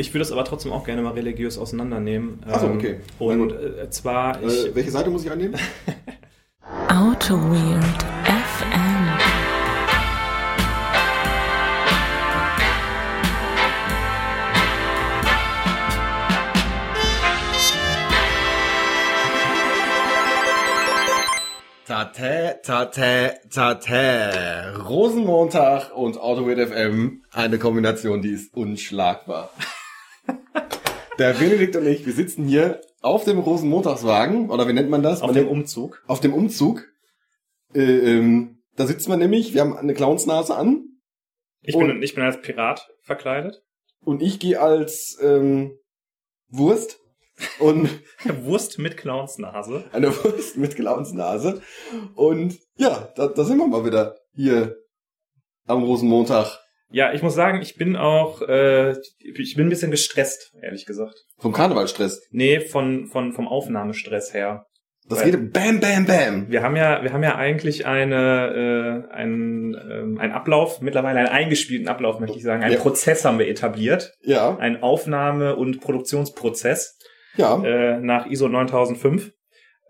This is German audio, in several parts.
Ich würde es aber trotzdem auch gerne mal religiös auseinandernehmen. Ach so, Ähm, okay. Und gut. äh, zwar, ich, Äh, welche Seite muss ich einnehmen? Auto Weird FM. Tate, tate, tate. Rosenmontag und Autowit FM. Eine Kombination, die ist unschlagbar. Der Benedikt und ich, wir sitzen hier auf dem Rosenmontagswagen, oder wie nennt man das? auf Man dem Umzug. auf dem Umzug. Äh, ähm, da sitzt man nämlich, wir haben eine Clownsnase an Ich Und- bin, ich bin als Pirat verkleidet. und ich gehe als ähm, Wurst und Wurst mit Clownsnase. eine Wurst mit Clownsnase. Und ja, da, da sind wir mal wieder hier am Rosenmontag. Ja, ich muss sagen, ich bin auch, äh, ich bin ein bisschen gestresst, ehrlich gesagt. Vom Karnevalstress. Nee, von, von, vom Aufnahmestress her. Das Weil- geht bam, bam, bam. Wir haben ja, wir haben ja eigentlich eine, äh, einen, ähm, einen Ablauf, mittlerweile einen eingespielten Ablauf, möchte ich sagen. Einen Ja. Prozess haben wir etabliert. Ja, Ein Aufnahme- und Produktionsprozess ja. äh, nach ISO 9005.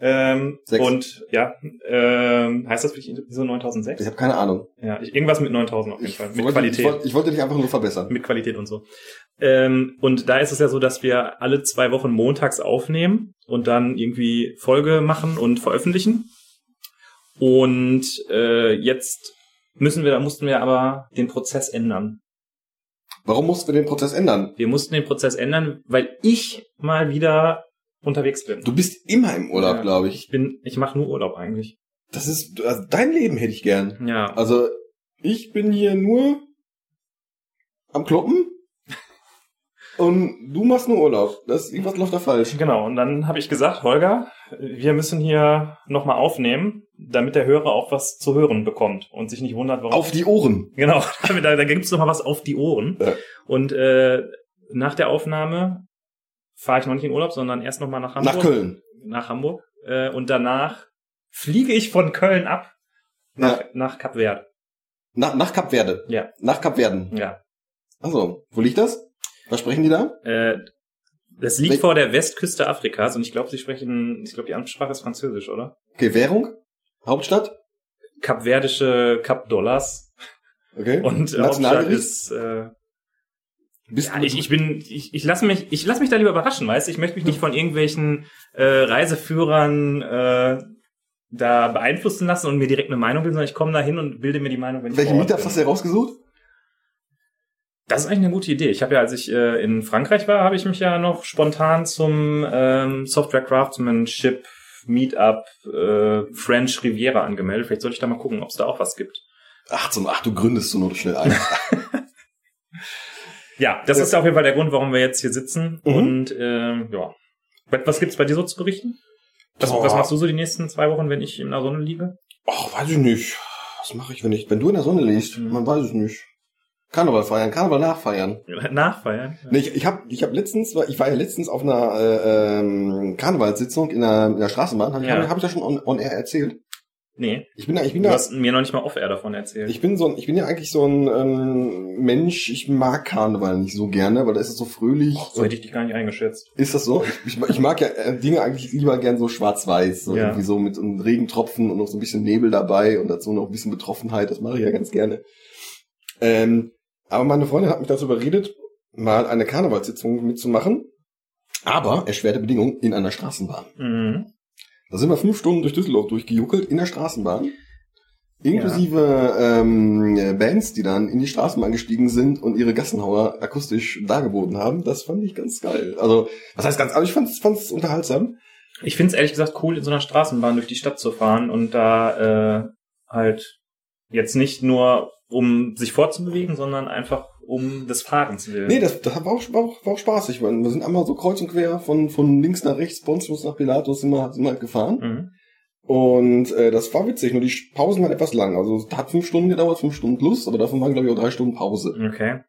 Ähm, Sechs. und ja, ähm, heißt das wirklich ISO 9006? Ich habe keine Ahnung. Ja, ich, irgendwas mit 9000 auf jeden Ich Fall. Mit wollte, Qualität. Ich wollte, ich wollte dich einfach nur verbessern. mit Qualität und so. Ähm, und da ist es ja so, dass wir alle zwei Wochen montags aufnehmen und dann irgendwie Folge machen und veröffentlichen. Und äh, jetzt müssen wir, da mussten wir aber den Prozess ändern. Warum mussten wir den Prozess ändern? Wir mussten den Prozess ändern, weil ich mal wieder unterwegs bin. Du bist immer im Urlaub, Ja. glaube ich. Ich bin, ich mache nur Urlaub eigentlich. Das ist, also dein Leben hätte ich gern. Ja. Also, ich bin hier nur am Kloppen und du machst nur Urlaub. Das, irgendwas läuft da falsch. Genau, und dann habe ich gesagt, Holger, wir müssen hier nochmal aufnehmen, damit der Hörer auch was zu hören bekommt und sich nicht wundert, warum. Auf die Ohren. Genau, da, da gibt's noch mal was auf die Ohren. Ja. Und äh, nach der Aufnahme fahre ich noch nicht in Urlaub, sondern erst noch mal nach Hamburg. Nach Köln. Nach Hamburg. Äh, und danach fliege ich von Köln ab nach, Ja. nach Kap Verde. Nach, nach Kap Verde. Ja. Nach Kap Verden. Ja. Also, wo liegt das? Was sprechen die da? Äh, das liegt Wel- vor der Westküste Afrikas und ich glaube, sie sprechen, ich glaube, die Amtssprache ist Französisch, oder? Okay, Währung? Hauptstadt? Kapverdische Kap-Dollars. Okay. Und äh, Hauptstadt Nationalgericht? ist äh, Bist Ja, ich, ich bin, ich, ich lasse mich, ich lass mich da lieber überraschen, weißt du? Ich möchte mich nicht von irgendwelchen äh, Reiseführern äh, da beeinflussen lassen und mir direkt eine Meinung bilden, sondern ich komme da hin und bilde mir die Meinung, wenn ich Welche Ort Meetups bin. hast du herausgesucht? Das ist eigentlich eine gute Idee. Ich habe ja, als ich äh, in Frankreich war, habe ich mich ja noch spontan zum ähm, Software Craftsmanship Meetup äh, French Riviera angemeldet. Vielleicht sollte ich da mal gucken, ob es da auch was gibt. Ach, zum, ach, du gründest so nur schnell ein. Ja, das Ja. ist auf jeden Fall der Grund, warum wir jetzt hier sitzen. Mhm. Und ähm, ja. Was gibt's bei dir so zu berichten? Was, was machst du so die nächsten zwei Wochen, wenn ich in der Sonne liege? Ach, weiß ich nicht. Was mache ich, wenn ich, wenn du in der Sonne liegst? Mhm. Man weiß es nicht. Karneval feiern, Karneval nachfeiern. Nachfeiern? Nee, ich, ich habe ich hab letztens, ich war ja letztens auf einer äh, ähm, Karnevalssitzung in der, in der Straßenbahn. Habe ich, Ja. hab ich das schon on, on air erzählt? Nee. Ich bin, da- ich bin Du da, hast mir noch nicht mal off-air davon erzählt. ich bin so, ein, ich bin ja eigentlich so ein ähm, Mensch. Ich mag Karneval nicht so gerne, weil da ist es so fröhlich. Och, so hätte ich dich gar nicht eingeschätzt. Ist das so? Ich, ich, ich mag ja äh, Dinge eigentlich lieber gern so schwarz-weiß, so Ja. irgendwie so mit einem Regentropfen und noch so ein bisschen Nebel dabei und dazu noch ein bisschen Betroffenheit. Das mache ich ja ganz gerne. Ähm, aber meine Freundin hat mich dazu überredet, mal eine Karnevalssitzung mitzumachen. Aber erschwerte Bedingungen in einer Straßenbahn. Mhm. Da sind wir fünf Stunden durch Düsseldorf durchgejuckelt in der Straßenbahn. Inklusive ähm, Bands, die dann in die Straßenbahn gestiegen sind und ihre Gassenhauer akustisch dargeboten haben. Das fand ich ganz geil. Also, was heißt ganz, aber ich fand es unterhaltsam. Ich finde es ehrlich gesagt cool, in so einer Straßenbahn durch die Stadt zu fahren und da äh, halt jetzt nicht nur um sich fortzubewegen, sondern einfach um des Fahrens willen. Nee, das, das war, auch, war, auch, war auch spaßig. weil Wir sind einmal so kreuz und quer von, von links nach rechts, Pontius nach Pilatus sind wir, sind wir halt gefahren. Mhm. Und äh, das war witzig, nur die Pausen waren etwas lang. Also es hat fünf Stunden gedauert, fünf Stunden plus, aber davon waren, glaube ich, auch drei Stunden Pause. Okay.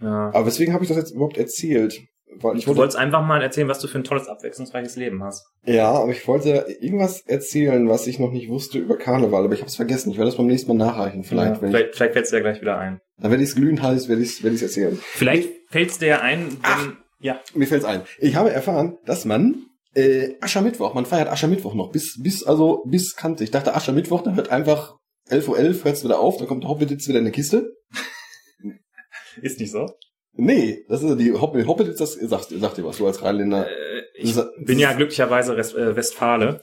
Ja. Aber weswegen habe ich das jetzt überhaupt erzählt? Weil ich Du wollte, wolltest einfach mal erzählen, was du für ein tolles, abwechslungsreiches Leben hast. ja, aber ich wollte irgendwas erzählen, was ich noch nicht wusste über Karneval, aber ich habe es vergessen. Ich werde das beim nächsten Mal nachreichen. Vielleicht, ja, wenn vielleicht, vielleicht fällt es dir ja gleich wieder ein. ich, dann werde ich es glühend heiß, werde ich werde ich erzählen. Vielleicht fällt es dir ein, wenn, Ja. Mir fällt's ein. Ich habe erfahren, dass man äh, Aschermittwoch, man feiert Aschermittwoch noch bis bis also bis Kante. Ich dachte Aschermittwoch, dann wird einfach 11.11 Uhr hört's wieder auf, dann kommt der Hoppeditz wieder in der Kiste. Ist nicht so. Nee, das ist die Hopp Hoppeditz, das sagt, sagt dir was, du als Rheinländer. Äh, ich Das- bin ja glücklicherweise Rest, äh, Westfale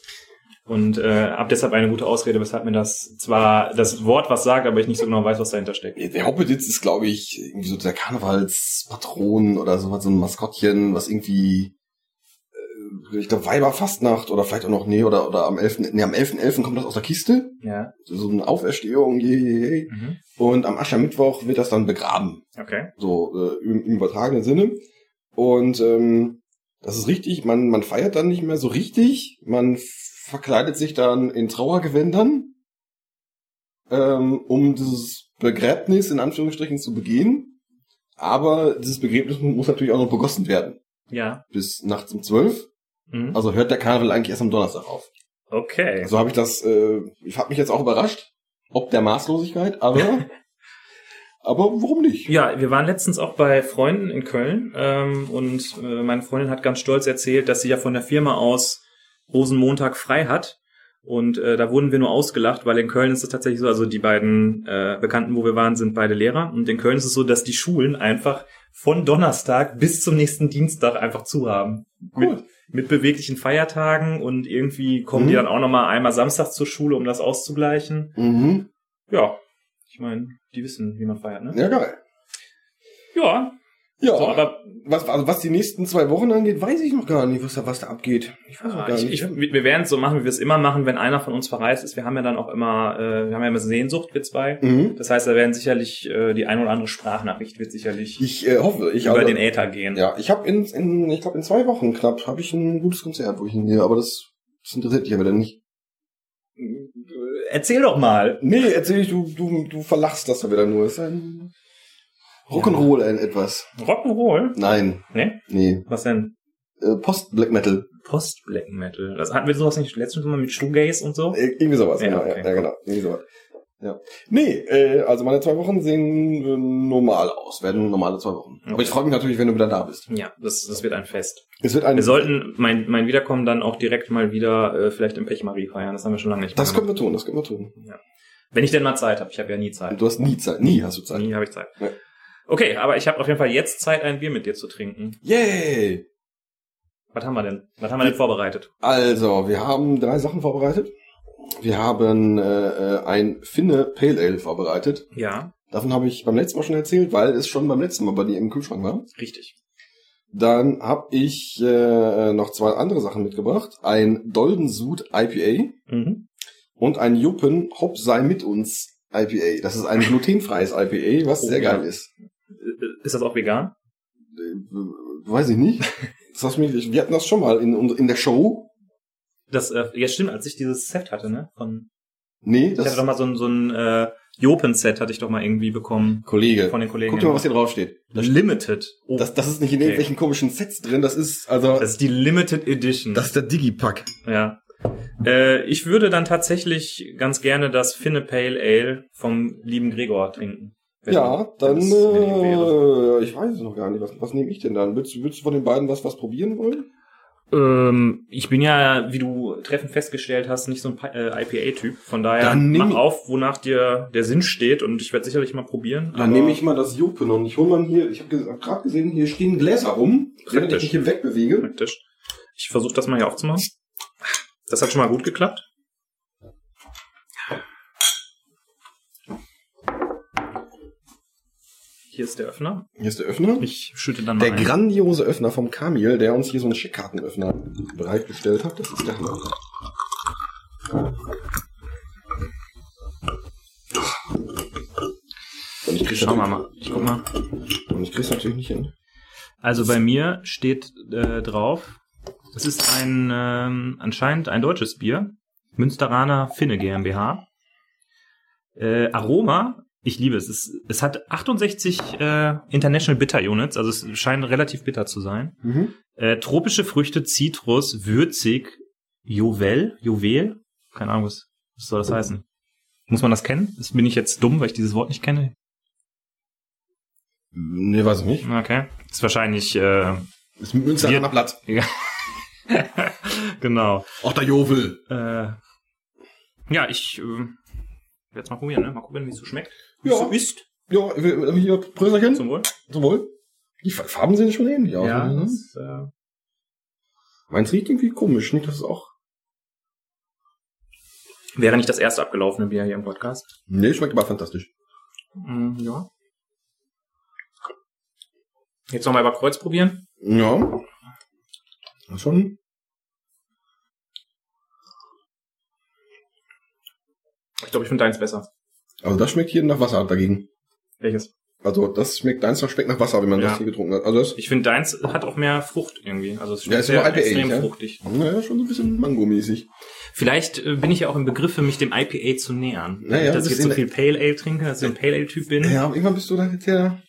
und äh, habe deshalb eine gute Ausrede, weshalb mir das zwar das Wort was sagt, aber ich nicht so genau weiß, was dahinter steckt. Der Hoppeditz ist, glaube ich, irgendwie so der Karnevalspatron oder sowas, so ein Maskottchen, was irgendwie, ich glaube, Weiberfastnacht oder vielleicht auch noch, nee, oder, oder am 11., nee, am 11.11. kommt das aus der Kiste. Ja. So eine Auferstehung, je, je, je. Mhm. Und am Aschermittwoch wird das dann begraben. Okay. So, äh, im, im übertragenen Sinne. Und, ähm, das ist richtig, man, man feiert dann nicht mehr so richtig, man verkleidet sich dann in Trauergewändern, ähm, um dieses Begräbnis in Anführungsstrichen zu begehen. Aber dieses Begräbnis muss natürlich auch noch begossen werden. Ja. Bis nachts um zwölf. Mhm. Also hört der Karneval eigentlich erst am Donnerstag auf. Okay. So habe ich das, äh, ich habe mich jetzt auch überrascht, ob der Maßlosigkeit, aber, aber warum nicht? Ja, wir waren letztens auch bei Freunden in Köln ähm, und äh, meine Freundin hat ganz stolz erzählt, dass sie ja von der Firma aus Rosenmontag frei hat. Und äh, da wurden wir nur ausgelacht, weil in Köln ist es tatsächlich so, also die beiden äh, Bekannten, wo wir waren, sind beide Lehrer. Und in Köln ist es so, dass die Schulen einfach von Donnerstag bis zum nächsten Dienstag einfach zu haben. Mit, mit beweglichen Feiertagen und irgendwie kommen die Mhm. dann auch nochmal einmal Samstag zur Schule, um das auszugleichen. Mhm. Ja, ich meine, die wissen, wie man feiert, ne? Ja, geil. Ja, Ja, so, aber was, also was die nächsten zwei Wochen angeht, weiß ich noch gar nicht, was da, was da abgeht. Ich weiß noch Ah, gar ich, nicht. ich, wir werden es so machen, wie wir es immer machen, wenn einer von uns verreist ist. Wir haben ja dann auch immer, äh, wir haben ja immer Sehnsucht, wir zwei. mhm. Das heißt, da werden sicherlich äh, die ein oder andere Sprachnachricht wird sicherlich Ich äh, hoffe, ich über also, den Äther gehen. Ja, ich habe in, in, ich glaube in zwei Wochen knapp, habe ich ein gutes Konzert, wo ich hingehe, aber das, das interessiert dich ja wieder nicht. Erzähl doch mal. Nee, erzähl ich, du, du, du verlachst das ja wieder nur. Ist ein Rock'n'Roll ein etwas. Rock'n'Roll? Nein, Ne? nee. Was denn? Äh, Post-Black Metal. Post-Black Metal. Das hatten wir sowas nicht letztens mal mit Shoegaze und so? Äh, irgendwie sowas, Ja, genau. okay. Ja, ja, genau. Irgendwie sowas. Ja. Nee, äh, also meine zwei Wochen sehen äh, normal aus, werden normale zwei Wochen. Aber Okay. ich freue mich natürlich, wenn du wieder da bist. Ja, das, das wird ein Fest. Es wird ein, Wir sollten mein, mein Wiederkommen dann auch direkt mal wieder äh, vielleicht im Pechmarie feiern. Das haben wir schon lange nicht mehr das können wir tun, das können wir tun. Wenn ich denn mal Zeit habe. Ich habe ja nie Zeit. Du hast nie Zeit, nie hast du Zeit. Nie habe ich Zeit. Ja. Okay, aber ich habe auf jeden Fall jetzt Zeit, ein Bier mit dir zu trinken. Yay! Was haben wir denn? Was haben wir denn vorbereitet? Also, wir haben drei Sachen vorbereitet. Wir haben äh, äh, ein Finne Pale Ale vorbereitet. Ja, Davon habe ich beim letzten Mal schon erzählt, weil es schon beim letzten Mal bei dir im Kühlschrank war. richtig. Dann habe ich äh, noch zwei andere Sachen mitgebracht. Ein Doldensud IPA Mhm. und ein Juppen Hop sei mit uns IPA. Das ist ein glutenfreies IPA, was Oh, sehr ja. geil ist. Äh, Ist das auch vegan? Äh, weiß ich nicht. Das hast mir, wir hatten das schon mal in, in der Show. Das, äh, ja stimmt, als ich dieses Set hatte, ne? Von, Nee, ich hatte das doch mal so ein, so ein äh, Jopen-Set hatte ich doch mal irgendwie bekommen Kollege. von den Kollegen. Guck dir mal, was hier draufsteht. Das Limited. Oh, Das, das ist nicht in Okay. irgendwelchen komischen Sets drin, das ist, also, das ist die Limited Edition. das ist der Digipack. ja. Äh, ich würde dann tatsächlich ganz gerne das Finne Pale Ale vom lieben Gregor trinken. Wenn- Ja, dann, äh, ich weiß es noch gar nicht. Was, was nehme ich denn dann? Willst, du- willst du von den beiden was, was probieren wollen? Ähm, ich bin ja, wie du treffend festgestellt hast, nicht so ein Pi- äh, IPA-Typ. Von daher mach auf, wonach dir der Sinn steht und ich werde sicherlich mal probieren. Dann nehme ich mal das Jupen und ich hole mal hier, ich habe hab gerade gesehen, hier stehen Gläser rum, während ich mich hier wegbewege. praktisch. Ich versuche das mal hier aufzumachen. Das hat schon mal gut geklappt. Hier ist der Öffner. Hier ist der Öffner. Ich schütte dann mal Der ein. grandiose Öffner vom Kamil, der uns hier so einen Scheckkartenöffner bereitgestellt hat. Das ist der Hammer. Und ich krieg's Schauen wir mal. Ich guck mal. Und ich krieg's natürlich nicht hin. Also bei mir steht äh, drauf, es ist ein ähm, anscheinend ein deutsches Bier. Münsteraner Finne GmbH. Äh, Aroma, ich liebe es. Es, es hat 68 äh, International Bitter Units, also es scheint relativ bitter zu sein. Mhm. Äh, tropische Früchte, Zitrus, würzig, Juwel, Juwel, keine Ahnung, was, was soll das heißen? Muss man das kennen? Das bin ich jetzt dumm, weil ich dieses Wort nicht kenne. Nee, weiß ich nicht. Okay. Ist wahrscheinlich äh, Das Münster Wir- nach Blatt. Ja. genau. Auch der Jovel. Äh, ja, ich äh, werde jetzt mal probieren, ne? Mal gucken, wie es so schmeckt. Ja. so ist. Ja, wir- hier, Bröserchen. Zum Wohl. Zum Wohl. Die Farben sehen schon ähnlich aus. Ja, ne? das, äh, Meins riecht irgendwie komisch. Nicht, dass es auch... wäre nicht das erste abgelaufene Bier hier im Podcast. Nee, schmeckt aber fantastisch. Mm, ja. Jetzt nochmal über Kreuz probieren. Ja. Das ist schon... Ich glaube, ich finde deins besser. Also das schmeckt hier nach Wasser dagegen. Welches? Also das schmeckt, deins schmeckt nach Wasser, wenn man Ja. das hier getrunken hat. Also das Ich finde deins hat auch mehr Frucht irgendwie. Also es Ja, ist sehr extrem ja? fruchtig. naja, schon so ein bisschen Mango-mäßig. Vielleicht äh, bin ich ja auch im Begriffe, mich dem IPA zu nähern. Naja, dass das ich jetzt so viel Pale Ale trinke, dass ich ein Pale Ale Typ bin. Ja, irgendwann bist du dann der...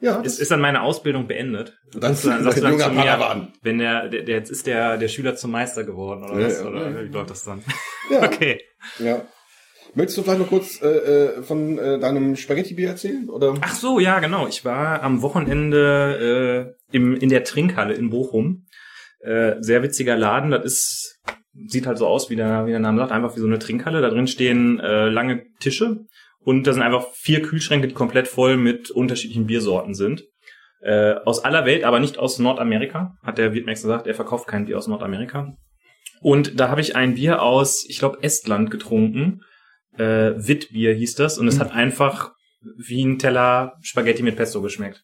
Ja, Ist, ist dann meine Ausbildung beendet? Dann Sagst du dann, sagst du dann junger zu mir, Padawan. wenn der, der, der, jetzt ist der, der Schüler zum Meister geworden, oder Ja, was? ja, oder ja. wie läuft das dann? ja, Okay. ja. Möchtest du vielleicht noch kurz äh, äh, von äh, deinem Spaghetti-Bier erzählen? Oder? Ach so, ja, genau. Ich war am Wochenende äh, im, in der Trinkhalle in Bochum. Äh, sehr witziger Laden. Das ist, sieht halt so aus, wie der, wie der Name sagt, einfach wie so eine Trinkhalle. Da drin stehen äh, lange Tische und da sind einfach vier Kühlschränke, die komplett voll mit unterschiedlichen Biersorten sind. Äh, aus aller Welt, aber nicht aus Nordamerika, hat der Wirt gesagt. Er verkauft kein Bier aus Nordamerika. Und da habe ich ein Bier aus, ich glaube, Estland getrunken. Äh, Witbier hieß das. Und es hat einfach wie ein Teller Spaghetti mit Pesto geschmeckt.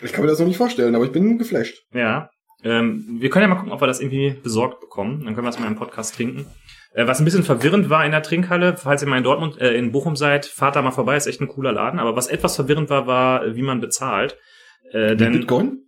Ich kann mir das noch nicht vorstellen, aber ich bin geflasht. Ja. Ähm, wir können ja mal gucken, ob wir das irgendwie besorgt bekommen. Dann können wir es mal im Podcast trinken. Äh, was ein bisschen verwirrend war in der Trinkhalle, falls ihr mal in Dortmund, äh, in Bochum seid, fahrt da mal vorbei, ist echt ein cooler Laden. Aber was etwas verwirrend war, war, äh, wie man bezahlt. Äh, denn, Bitcoin?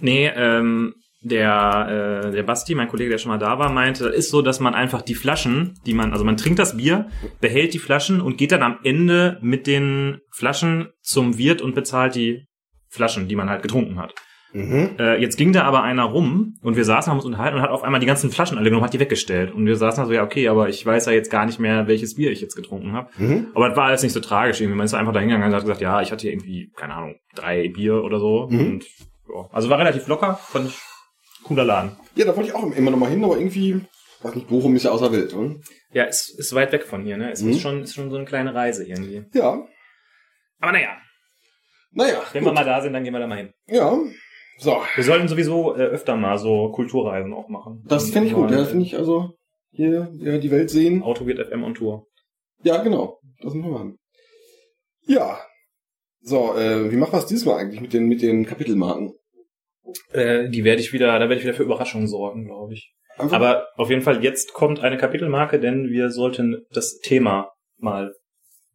nee, ähm, der, äh, der Basti, mein Kollege, der schon mal da war, meinte, das ist so, dass man einfach die Flaschen, die man, also man trinkt das Bier, behält die Flaschen und geht dann am Ende mit den Flaschen zum Wirt und bezahlt die Flaschen, die man halt getrunken hat. Mhm. Äh, jetzt ging da aber einer rum und wir saßen, haben uns unterhalten und hat auf einmal die ganzen Flaschen alle genommen, hat die weggestellt. Und wir saßen da so, ja, okay, aber ich weiß ja jetzt gar nicht mehr, welches Bier ich jetzt getrunken habe. Mhm. Aber das war alles nicht so tragisch irgendwie. Man ist einfach da hingegangen und hat gesagt, ja, ich hatte hier irgendwie, keine Ahnung, drei Bier oder so. Mhm. Und ja, also war relativ locker, fand ich cooler Laden. Ja, da wollte ich auch immer noch mal hin, aber irgendwie, weiß nicht, Bochum ist ja außer Welt, oder? Ja, ist, ist weit weg von hier, ne? Es Mhm. ist schon, ist schon so eine kleine Reise irgendwie. Ja. Aber naja, Naja, wenn wir mal da sind, dann gehen wir da mal hin. Ja. So. Wir sollten sowieso äh, öfter mal so Kulturreisen auch machen. Das finde ich gut, ja, finde ich also hier ja, die Welt sehen. Auto wird FM on Tour. Ja, genau. Das müssen wir machen. Ja. So, äh, wie machen wir es diesmal eigentlich mit den, mit den Kapitelmarken? Äh, die werde ich wieder, da werde ich wieder für Überraschungen sorgen, glaube ich. Einfach- Aber auf jeden Fall, jetzt kommt eine Kapitelmarke, denn wir sollten das Thema mal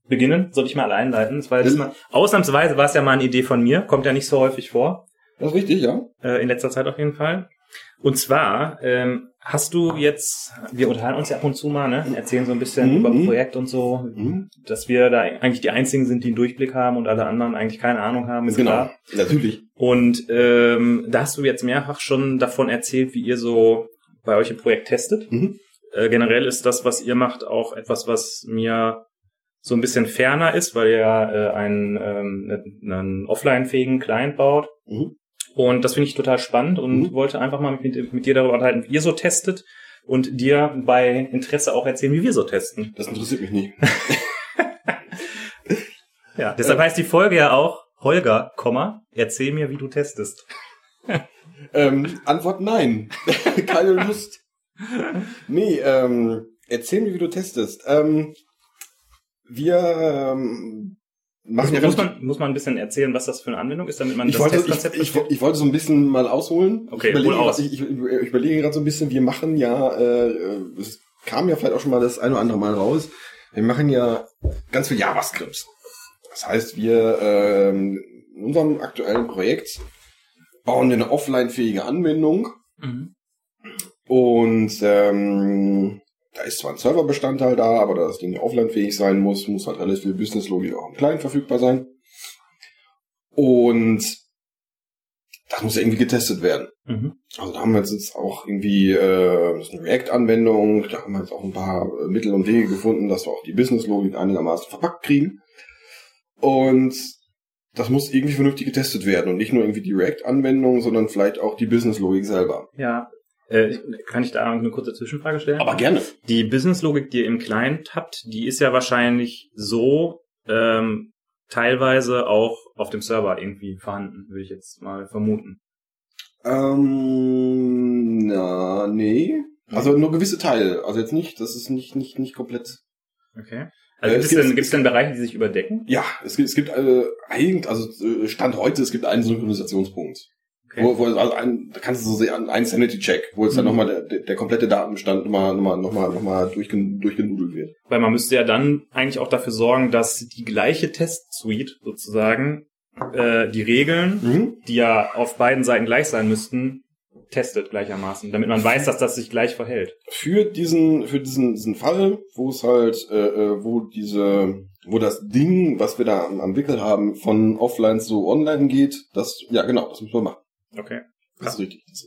beginnen. Soll ich mal einleiten? Das war ja diesmal, ausnahmsweise war es ja mal eine Idee von mir, kommt ja nicht so häufig vor, das ist richtig, ja. äh, in letzter Zeit auf jeden Fall. Und zwar ähm, hast du jetzt, wir unterhalten uns ja ab und zu mal, ne? erzählen so ein bisschen Mhm. über Projekt und so, Mhm. dass wir da eigentlich die einzigen sind, die einen Durchblick haben und alle anderen eigentlich keine Ahnung haben. Ist Genau. klar. Natürlich. Und ähm, da hast du jetzt mehrfach schon davon erzählt, wie ihr so bei euch im Projekt testet. Mhm. Äh, generell ist das, was ihr macht, auch etwas, was mir so ein bisschen ferner ist, weil ihr äh, einen, ähm, einen offline-fähigen Client baut. Mhm. Und das finde ich total spannend und Mhm. wollte einfach mal mit, mit dir darüber unterhalten, wie ihr so testet und dir bei Interesse auch erzählen, wie wir so testen. Das interessiert mich nicht. Ja, deshalb heißt die Folge ja auch Holger, Komma, erzähl mir, wie du testest. ähm, Antwort nein. Keine Lust. Nee, ähm, erzähl mir, wie du testest. Ähm, wir ähm, machen ja muss, relativ- man, muss man ein bisschen erzählen, was das für eine Anwendung ist, damit man ich das wollte, ich, Testkonzept ich, versteht? ich wollte so ein bisschen mal ausholen. Okay, ich überlege, aus. ich, ich, ich überlege gerade so ein bisschen, wir machen ja, äh, es kam ja vielleicht auch schon mal das ein oder andere Mal raus, wir machen ja ganz viel JavaScript. Das heißt, wir ähm, in unserem aktuellen Projekt bauen wir eine offline-fähige Anwendung Mhm. und ähm, da ist zwar ein Serverbestandteil da, aber da das Ding offline-fähig sein muss, muss halt alles viel Businesslogik auch im Client verfügbar sein. Und das muss ja irgendwie getestet werden. Mhm. Also da haben wir jetzt auch irgendwie äh, das ist eine React-Anwendung, da haben wir jetzt auch ein paar äh, Mittel und Wege gefunden, dass wir auch die Businesslogik einigermaßen verpackt kriegen. Und das muss irgendwie vernünftig getestet werden und nicht nur irgendwie die React-Anwendung, sondern vielleicht auch die Business-Logik selber. Ja. Äh, kann ich da eine kurze Zwischenfrage stellen? Aber gerne. Die Business-Logik, die ihr im Client habt, die ist ja wahrscheinlich so ähm, teilweise auch auf dem Server irgendwie vorhanden, würde ich jetzt mal vermuten. Ähm, na, nee. Also nur gewisse Teile. Also jetzt nicht, das ist nicht, nicht, nicht komplett. Okay. Also Äh, gibt es denn, gibt- gibt's denn Bereiche, die sich überdecken? Ja, es gibt, es gibt äh, eigentlich, also äh, Stand heute, es gibt einen Synchronisationspunkt. Okay. Wo, wo, also ein, da kannst du so sehen, ein Sanity-Check, wo jetzt dann Mhm. nochmal der, der, der komplette Datenbestand nochmal, nochmal, nochmal, nochmal durchgen, durchgenudelt wird. Weil man müsste ja dann eigentlich auch dafür sorgen, dass die gleiche Test-Suite sozusagen äh, die Regeln, Mhm. die ja auf beiden Seiten gleich sein müssten, testet gleichermaßen, damit man weiß, dass das sich gleich verhält. Für diesen, für diesen, diesen Fall, wo es halt, äh, äh, wo diese, wo das Ding, was wir da am, am Wickel haben, von offline zu online geht, das, ja genau, das müssen wir machen. Okay. Das ist richtig. Das,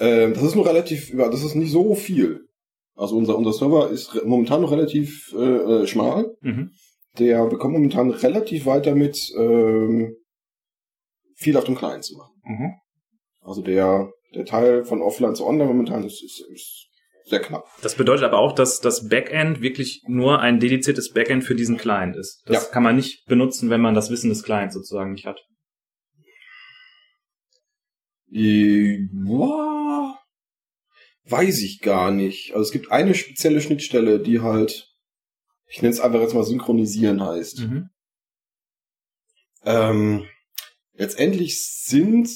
ähm, das ist nur relativ, das ist nicht so viel. Also unser, unser Server ist momentan noch relativ äh, äh, schmal. Mhm. Der bekommt momentan relativ weit damit, ähm, viel auf dem Client zu machen. Mhm. Also der, der Teil von offline zu online momentan ist, ist, ist sehr knapp. Das bedeutet aber auch, dass das Backend wirklich nur ein dediziertes Backend für diesen Client ist. Das Ja. kann man nicht benutzen, wenn man das Wissen des Clients sozusagen nicht hat. Äh, boah, weiß ich gar nicht. Also es gibt eine spezielle Schnittstelle, die halt, ich nenne es einfach jetzt mal synchronisieren heißt. Mhm. Ähm, letztendlich sind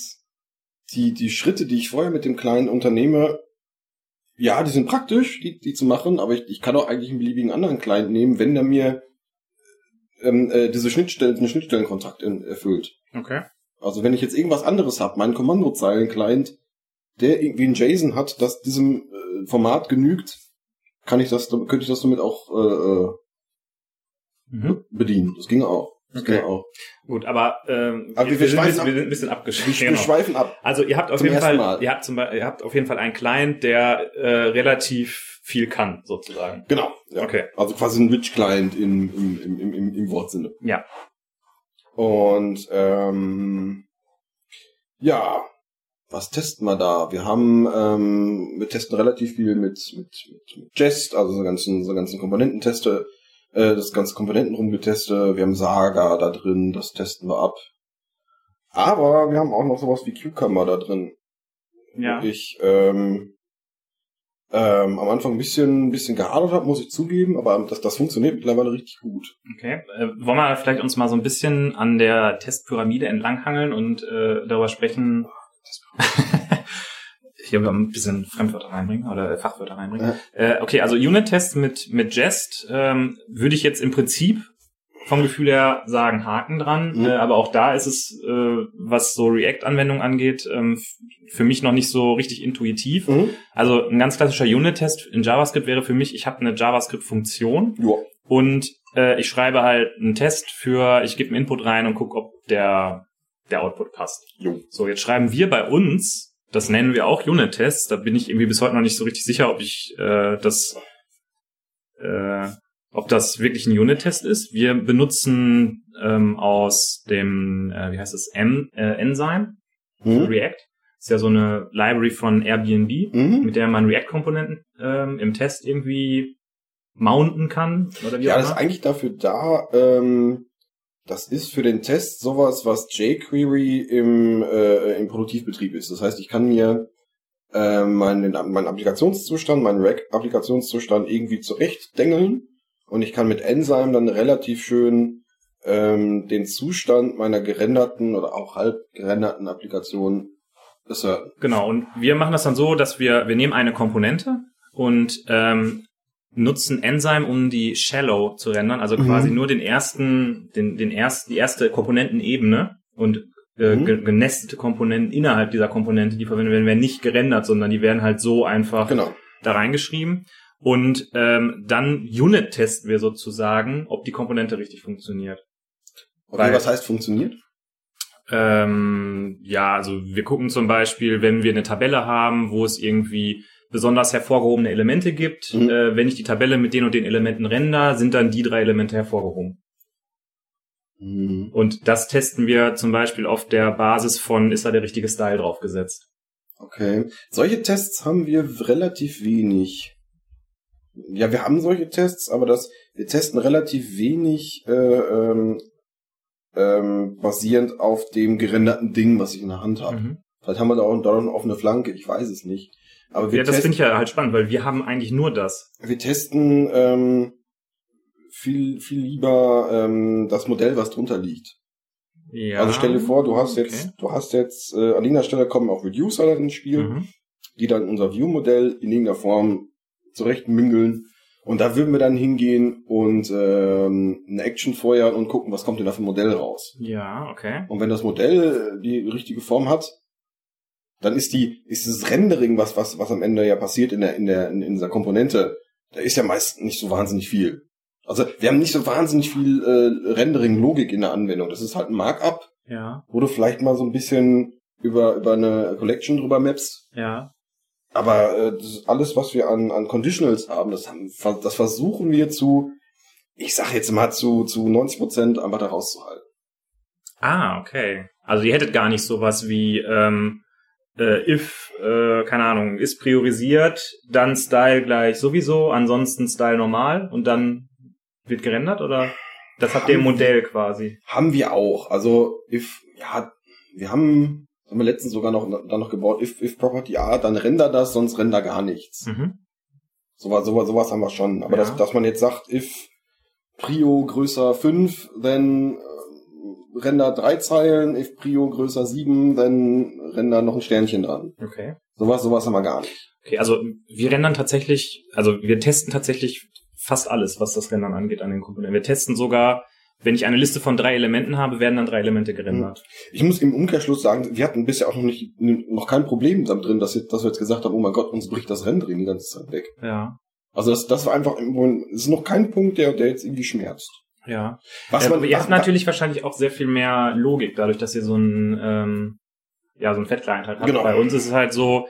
die, die Schritte, die ich vorher mit dem Client unternehme, ja, die sind praktisch, die, die zu machen, aber ich, ich kann auch eigentlich einen beliebigen anderen Client nehmen, wenn der mir ähm, äh, diese Schnittstellen, einen Schnittstellenkontrakt in, erfüllt. Okay. Also wenn ich jetzt irgendwas anderes habe, meinen Kommandozeilen-Client, der irgendwie ein JSON hat, das diesem äh, Format genügt, kann ich das, könnte ich das damit auch äh, äh, Mhm. bedienen. Das ging auch. Das Okay. ging auch. Gut, aber, ähm, Aber wir wir, sind, schweifen ein bisschen- ab. wir sind ein bisschen abgeschweift. wir Genau. schweifen ab. Also ihr habt auf jeden Fall, Mal. ihr habt zum Beispiel, ihr habt auf jeden Fall einen Client, der äh, relativ viel kann, sozusagen. Genau. Ja. Okay. Also quasi ein Rich-Client im, im, im, im, im, im Wortsinne. Ja. Und ähm, ja, was testen wir da? Wir haben, ähm, wir testen relativ viel mit, mit, mit, Jest, also so ganzen, so ganzen Komponententeste, äh, das ganze Komponenten rumgetestet. Wir haben Saga da drin, das testen wir ab. Aber wir haben auch noch sowas wie Cucumber da drin. Ja. Ich ähm, ähm, am Anfang ein bisschen, ein bisschen gehadert habe, muss ich zugeben, aber das, das funktioniert mittlerweile richtig gut. Okay. Äh, wollen wir vielleicht uns mal so ein bisschen an der Testpyramide entlanghangeln und äh, darüber sprechen? Hier ein bisschen Fremdwörter reinbringen oder Fachwörter reinbringen. Äh, okay, also Unit-Tests mit, mit Jest ähm, würde ich jetzt im Prinzip vom Gefühl her sagen, Haken dran. Mhm. Äh, aber auch da ist es, äh, was so React-Anwendungen angeht, ähm, für mich noch nicht so richtig intuitiv. Mhm. Also ein ganz klassischer Unit-Test in JavaScript wäre für mich, ich habe eine JavaScript-Funktion Ja. und äh, ich schreibe halt einen Test für, ich gebe einen Input rein und gucke, ob der, der Output passt. Jo. So, jetzt schreiben wir bei uns, das nennen wir auch Unit-Tests, da bin ich irgendwie bis heute noch nicht so richtig sicher, ob ich äh, das, äh, ob das wirklich ein Unit-Test ist. Wir benutzen ähm, aus dem, äh, wie heißt es, M, äh, Enzyme, Mhm. React. Ist ja so eine Library von Airbnb Mhm. mit der man React-Komponenten ähm, im Test irgendwie mounten kann oder wie Ja, auch das ist eigentlich dafür da, ähm, das ist für den Test sowas, was jQuery im, äh, im Produktivbetrieb ist. Das heißt, ich kann mir äh, meinen, meinen Applikationszustand, meinen Rack-Applikationszustand irgendwie zurechtdengeln und ich kann mit Enzyme dann relativ schön ähm, den Zustand meiner gerenderten oder auch halb gerenderten Applikation asserten. Genau, und wir machen das dann so, dass wir, wir nehmen eine Komponente und ähm, nutzen Enzyme, um die Shallow zu rendern, also Mhm. quasi nur den ersten, den, den ersten, die erste Komponentenebene und äh, Mhm. ge- genestete Komponenten innerhalb dieser Komponente, die verwendet werden, werden nicht gerendert, sondern die werden halt so einfach Genau. da reingeschrieben. Und ähm, dann Unit testen wir sozusagen, ob die Komponente richtig funktioniert. Okay, Weil- was heißt funktioniert? Ähm, ja, also wir gucken zum Beispiel, wenn wir eine Tabelle haben, wo es irgendwie besonders hervorgehobene Elemente gibt, Mhm. äh, wenn ich die Tabelle mit den und den Elementen render, sind dann die drei Elemente hervorgehoben. Mhm. Und das testen wir zum Beispiel auf der Basis von, ist da der richtige Style draufgesetzt? Okay. Solche Tests haben wir relativ wenig. Ja, wir haben solche Tests, aber das, wir testen relativ wenig äh, ähm, ähm, basierend auf dem gerenderten Ding, was ich in der Hand habe. Mhm. Vielleicht haben wir da auch, da noch eine offene Flanke, ich weiß es nicht. Aber wir, Ja, das finde ich ja halt spannend, weil wir haben eigentlich nur das. wir testen ähm, viel, viel lieber ähm, das Modell, was drunter liegt. Ja. Also stell dir vor, du hast jetzt, Okay. du hast jetzt, äh, an irgendeiner Stelle kommen auch Reducer ins Spiel. Mhm. die dann unser View-Modell in irgendeiner Form zurechtmüngeln. Und da würden wir dann hingehen und ähm, eine Action feuern und gucken, was kommt denn da für ein Modell raus. Ja, okay. Und wenn das Modell die richtige Form hat, dann ist die, ist das Rendering, was, was, was am Ende ja passiert in der, in der, in, dieser Komponente, da ist ja meist nicht so wahnsinnig viel. Also wir haben nicht so wahnsinnig viel äh, Rendering-Logik in der Anwendung. Das ist halt ein Markup, Ja, wo du vielleicht mal so ein bisschen über, über eine Collection drüber mappst. ja. Aber äh, alles, was wir an, an Conditionals haben, das, haben, das versuchen wir zu, ich sag jetzt mal zu, zu 90 Prozent einfach da rauszuhalten. Ah, okay. Also ihr hättet gar nicht sowas wie ähm, äh, if, äh, keine Ahnung, ist priorisiert, dann Style gleich sowieso, ansonsten Style normal und dann wird gerendert oder das habt ihr im Modell quasi. Haben wir auch. Also, if, ja, wir haben, haben wir letztens sogar noch, dann noch gebaut, if, if Property A, dann render das, sonst render gar nichts. Mhm. Sowas, sowas, sowas haben wir schon. Aber Ja. dass, dass man jetzt sagt, if Prio größer 5, dann äh, render drei Zeilen, if Prio größer 7, dann render noch ein Sternchen dran. Okay. Sowas, sowas haben wir gar nicht. Okay, also wir rendern tatsächlich, also wir testen tatsächlich fast alles, was das Rendern angeht an den Komponenten. Wir testen sogar, wenn ich eine Liste von drei Elementen habe, werden dann drei Elemente gerendert. Ich muss im Umkehrschluss sagen, wir hatten bisher auch noch nicht, noch kein Problem damit drin, dass, jetzt- dass wir jetzt gesagt haben, oh mein Gott, uns bricht das Rendering die ganze Zeit weg. Ja, Also das, das war einfach, es ist noch kein Punkt, der, der jetzt irgendwie schmerzt. ja. Was äh, man, ihr was- habt natürlich wahrscheinlich auch sehr viel mehr Logik, dadurch, dass ihr so ein, ähm, ja, so ein Fett-Client halt habt. Genau. Bei uns ist es halt so,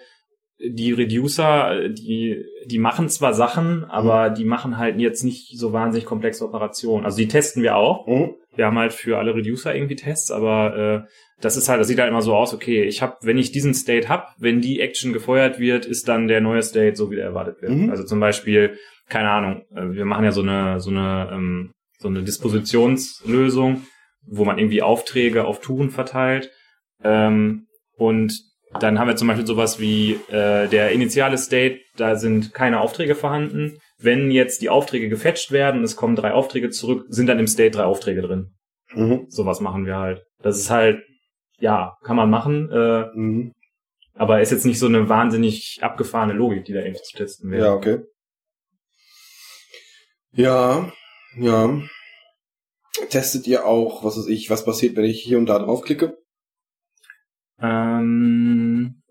die Reducer, die, die machen zwar Sachen, aber die machen halt jetzt nicht so wahnsinnig komplexe Operationen. Also die testen wir auch. Mhm. Wir haben halt für alle Reducer irgendwie Tests, aber äh, das ist halt, das sieht halt immer so aus, okay, ich habe, wenn ich diesen State hab, wenn die Action gefeuert wird, ist dann der neue State so, wie der erwartet wird. Mhm. Also zum Beispiel, keine Ahnung, äh, wir machen ja so eine, so eine, ähm, so eine Dispositionslösung, wo man irgendwie Aufträge auf Touren verteilt. Ähm, und dann haben wir zum Beispiel sowas wie äh, der initiale State, da sind keine Aufträge vorhanden. Wenn jetzt die Aufträge gefetcht werden, es kommen drei Aufträge zurück, sind dann im State drei Aufträge drin. Mhm. Sowas machen wir halt. Das ist halt, ja, kann man machen, äh, Mhm. aber ist jetzt nicht so eine wahnsinnig abgefahrene Logik, die da irgendwie zu testen wäre. Ja, okay. Ja, ja. Testet ihr auch, was weiß ich, was passiert, wenn ich hier und da draufklicke? Ähm,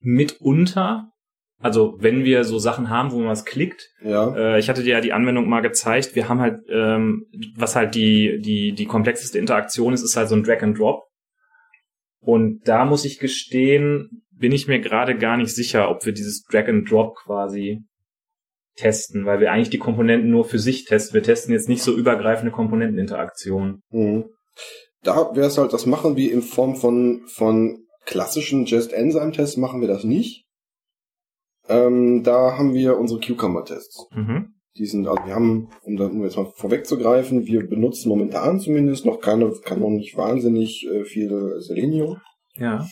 mitunter, also wenn wir so Sachen haben, wo man was klickt, Ja. äh, ich hatte dir ja die Anwendung mal gezeigt, wir haben halt, ähm, was halt die, die, die komplexeste Interaktion ist, ist halt so ein Drag and Drop. Und da muss ich gestehen, bin ich mir gerade gar nicht sicher, ob wir dieses Drag and Drop quasi testen, weil wir eigentlich die Komponenten nur für sich testen. Wir testen jetzt nicht so übergreifende Komponenteninteraktionen. Mhm. Da wäre es halt, das machen wir in Form von, von klassischen Just-Enzyme-Tests, machen wir das nicht. Ähm, da haben wir unsere Cucumber-Tests. Mhm. Die sind, also wir haben, um, da, um jetzt mal vorwegzugreifen, wir benutzen momentan zumindest noch keine, kann noch nicht wahnsinnig äh, viel Selenium, Ja.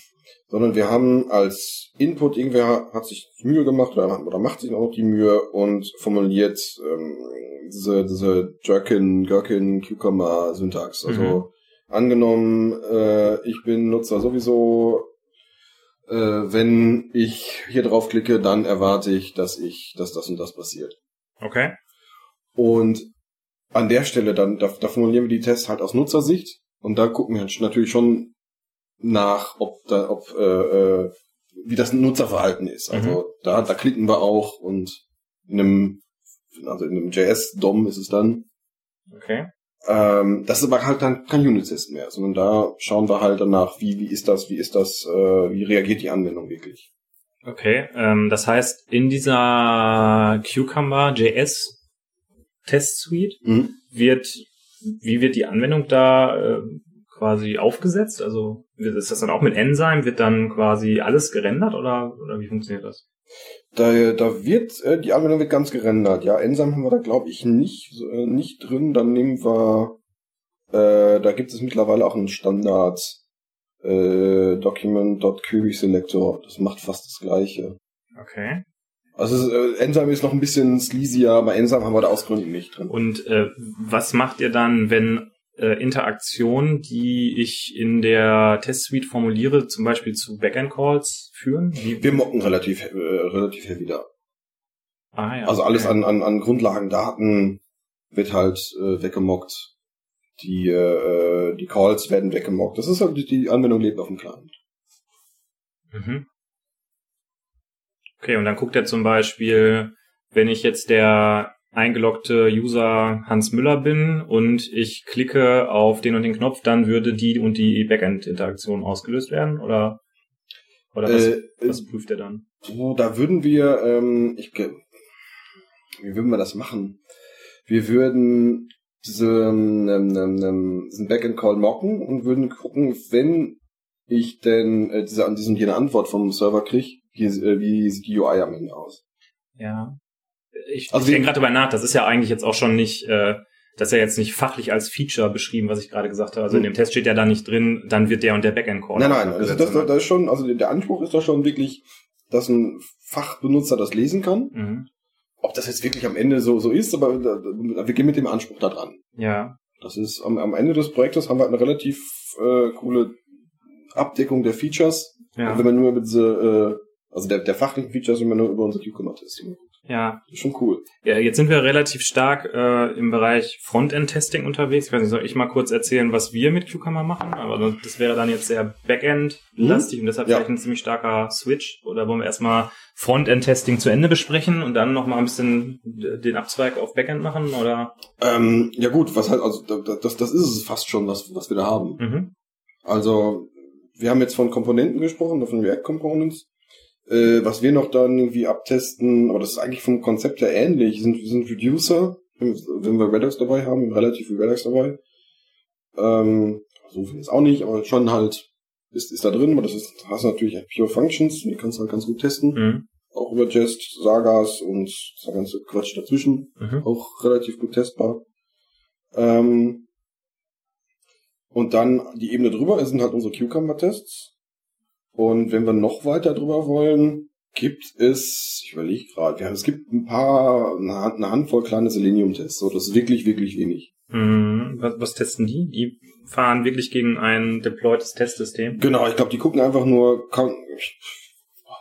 sondern wir haben als Input, irgendwer hat sich Mühe gemacht oder, oder macht sich auch noch die Mühe und formuliert ähm, diese, diese Jerkin, Gherkin, Cucumber Syntax. Also Mhm. Angenommen, äh, ich bin Nutzer sowieso, äh, wenn ich hier draufklicke, dann erwarte ich, dass ich, dass das und das passiert. Okay. Und an der Stelle dann, da, da formulieren wir die Tests halt aus Nutzersicht und da gucken wir natürlich schon nach, ob da, ob äh, äh, wie das Nutzerverhalten ist. Also da, da klicken wir auch und in einem, also in einem JS-DOM ist es dann. Okay. Ähm, das ist aber halt dann kein Unit-Test mehr, sondern da schauen wir halt danach, wie, wie ist das, wie ist das, äh, wie reagiert die Anwendung wirklich. Okay, ähm, das heißt, in dieser Cucumber JS Test Suite Mhm. wird wie wird die Anwendung da äh, quasi aufgesetzt? Also ist das dann auch mit Enzyme? Wird dann quasi alles gerendert oder, oder wie funktioniert das? Da, da wird, äh, die Anwendung wird ganz gerendert. Ja, Enzyme haben wir da, glaube ich, nicht, äh, nicht drin. Dann nehmen wir, äh, da gibt es mittlerweile auch einen Standard äh, Document.query Selector. Das macht fast das gleiche. Okay. Also äh, Enzyme ist noch ein bisschen sleazier, aber Enzyme haben wir da aus Gründen nicht drin. Und äh, was macht ihr dann, wenn äh, Interaktionen, die ich in der Test-Suite formuliere, zum Beispiel zu Backend-Calls führen? Wie, Wir mocken relativ, äh, relativ heavy da. ah, ja, Also alles okay. an, an, an Grundlagendaten wird halt äh, weggemockt. Die, äh, die Calls werden weggemockt. Das ist halt, die, die Anwendung lebt auf dem Client. Mhm. Okay, und dann guckt er zum Beispiel, wenn ich jetzt der eingeloggte User Hans Müller bin und ich klicke auf den und den Knopf, dann würde die und die Backend-Interaktion ausgelöst werden? Oder, oder was, Äh, was prüft er dann? So, da würden wir, ähm, ich, wie würden wir das machen? Wir würden diese, ähm, ähm, ähm, diesen Backend-Call mocken und würden gucken, wenn ich denn äh, diese, an diesem jene Antwort vom Server kriege, wie, äh, wie sieht die UI am Ende aus? Ja. Ich, Also ich denke gerade drüber nach, das ist ja eigentlich jetzt auch schon nicht, äh, das ist ja jetzt nicht fachlich als Feature beschrieben, was ich gerade gesagt habe. Also in Hm. dem Test steht ja da nicht drin, dann wird der und der Backend-Call. Nein, nein, also das, das, ist schon, also der Anspruch ist doch schon wirklich, dass ein Fachbenutzer das lesen kann. Mhm. Ob das jetzt wirklich am Ende so, so ist, aber da, wir gehen mit dem Anspruch da dran. Ja. Das ist am, am Ende des Projektes haben wir eine relativ äh, coole Abdeckung der Features. Ja. Und wenn man nur über diese, äh, also der, der fachlichen Features, wenn man nur über unser Cucumber-Testing. Ja, schon cool. Ja, jetzt sind wir relativ stark äh, im Bereich Frontend-Testing unterwegs. Ich weiß nicht, soll ich mal kurz erzählen, was wir mit Cucumber machen? Aber das- wäre dann jetzt sehr Backend-lastig und deshalb Ja. vielleicht ein ziemlich starker Switch. Oder wollen wir erstmal Frontend-Testing zu Ende besprechen und dann nochmal ein bisschen den Abzweig auf Backend machen? Oder? Ähm, ja gut, was halt, also da- da- das, das ist es fast schon, was, was wir da haben. Mhm. Also, wir haben jetzt von Komponenten gesprochen, von React Components. Äh, was wir noch dann irgendwie abtesten, aber das ist eigentlich vom Konzept her ähnlich, sind, sind Reducer, wenn wir Redux dabei haben, relativ viel Redux dabei. Ähm, so viel ist auch nicht, aber schon halt ist, ist da drin, aber das ist, hast natürlich halt Pure Functions, die kannst du halt ganz gut testen. Mhm. Auch über Jest, Sagas und der ganze Quatsch dazwischen Mhm. auch relativ gut testbar. Ähm, und dann die Ebene drüber sind halt unsere Cucumber-Tests. Und wenn wir noch weiter drüber wollen, gibt es, ich überlege gerade, ja, es gibt ein paar, eine, Hand- eine Handvoll kleine Selenium-Tests. So, das ist wirklich, wirklich wenig. Mhm. Was, was testen die? Die fahren wirklich gegen ein deploytes Testsystem. Genau, ich glaube, die gucken einfach nur, kann, ich,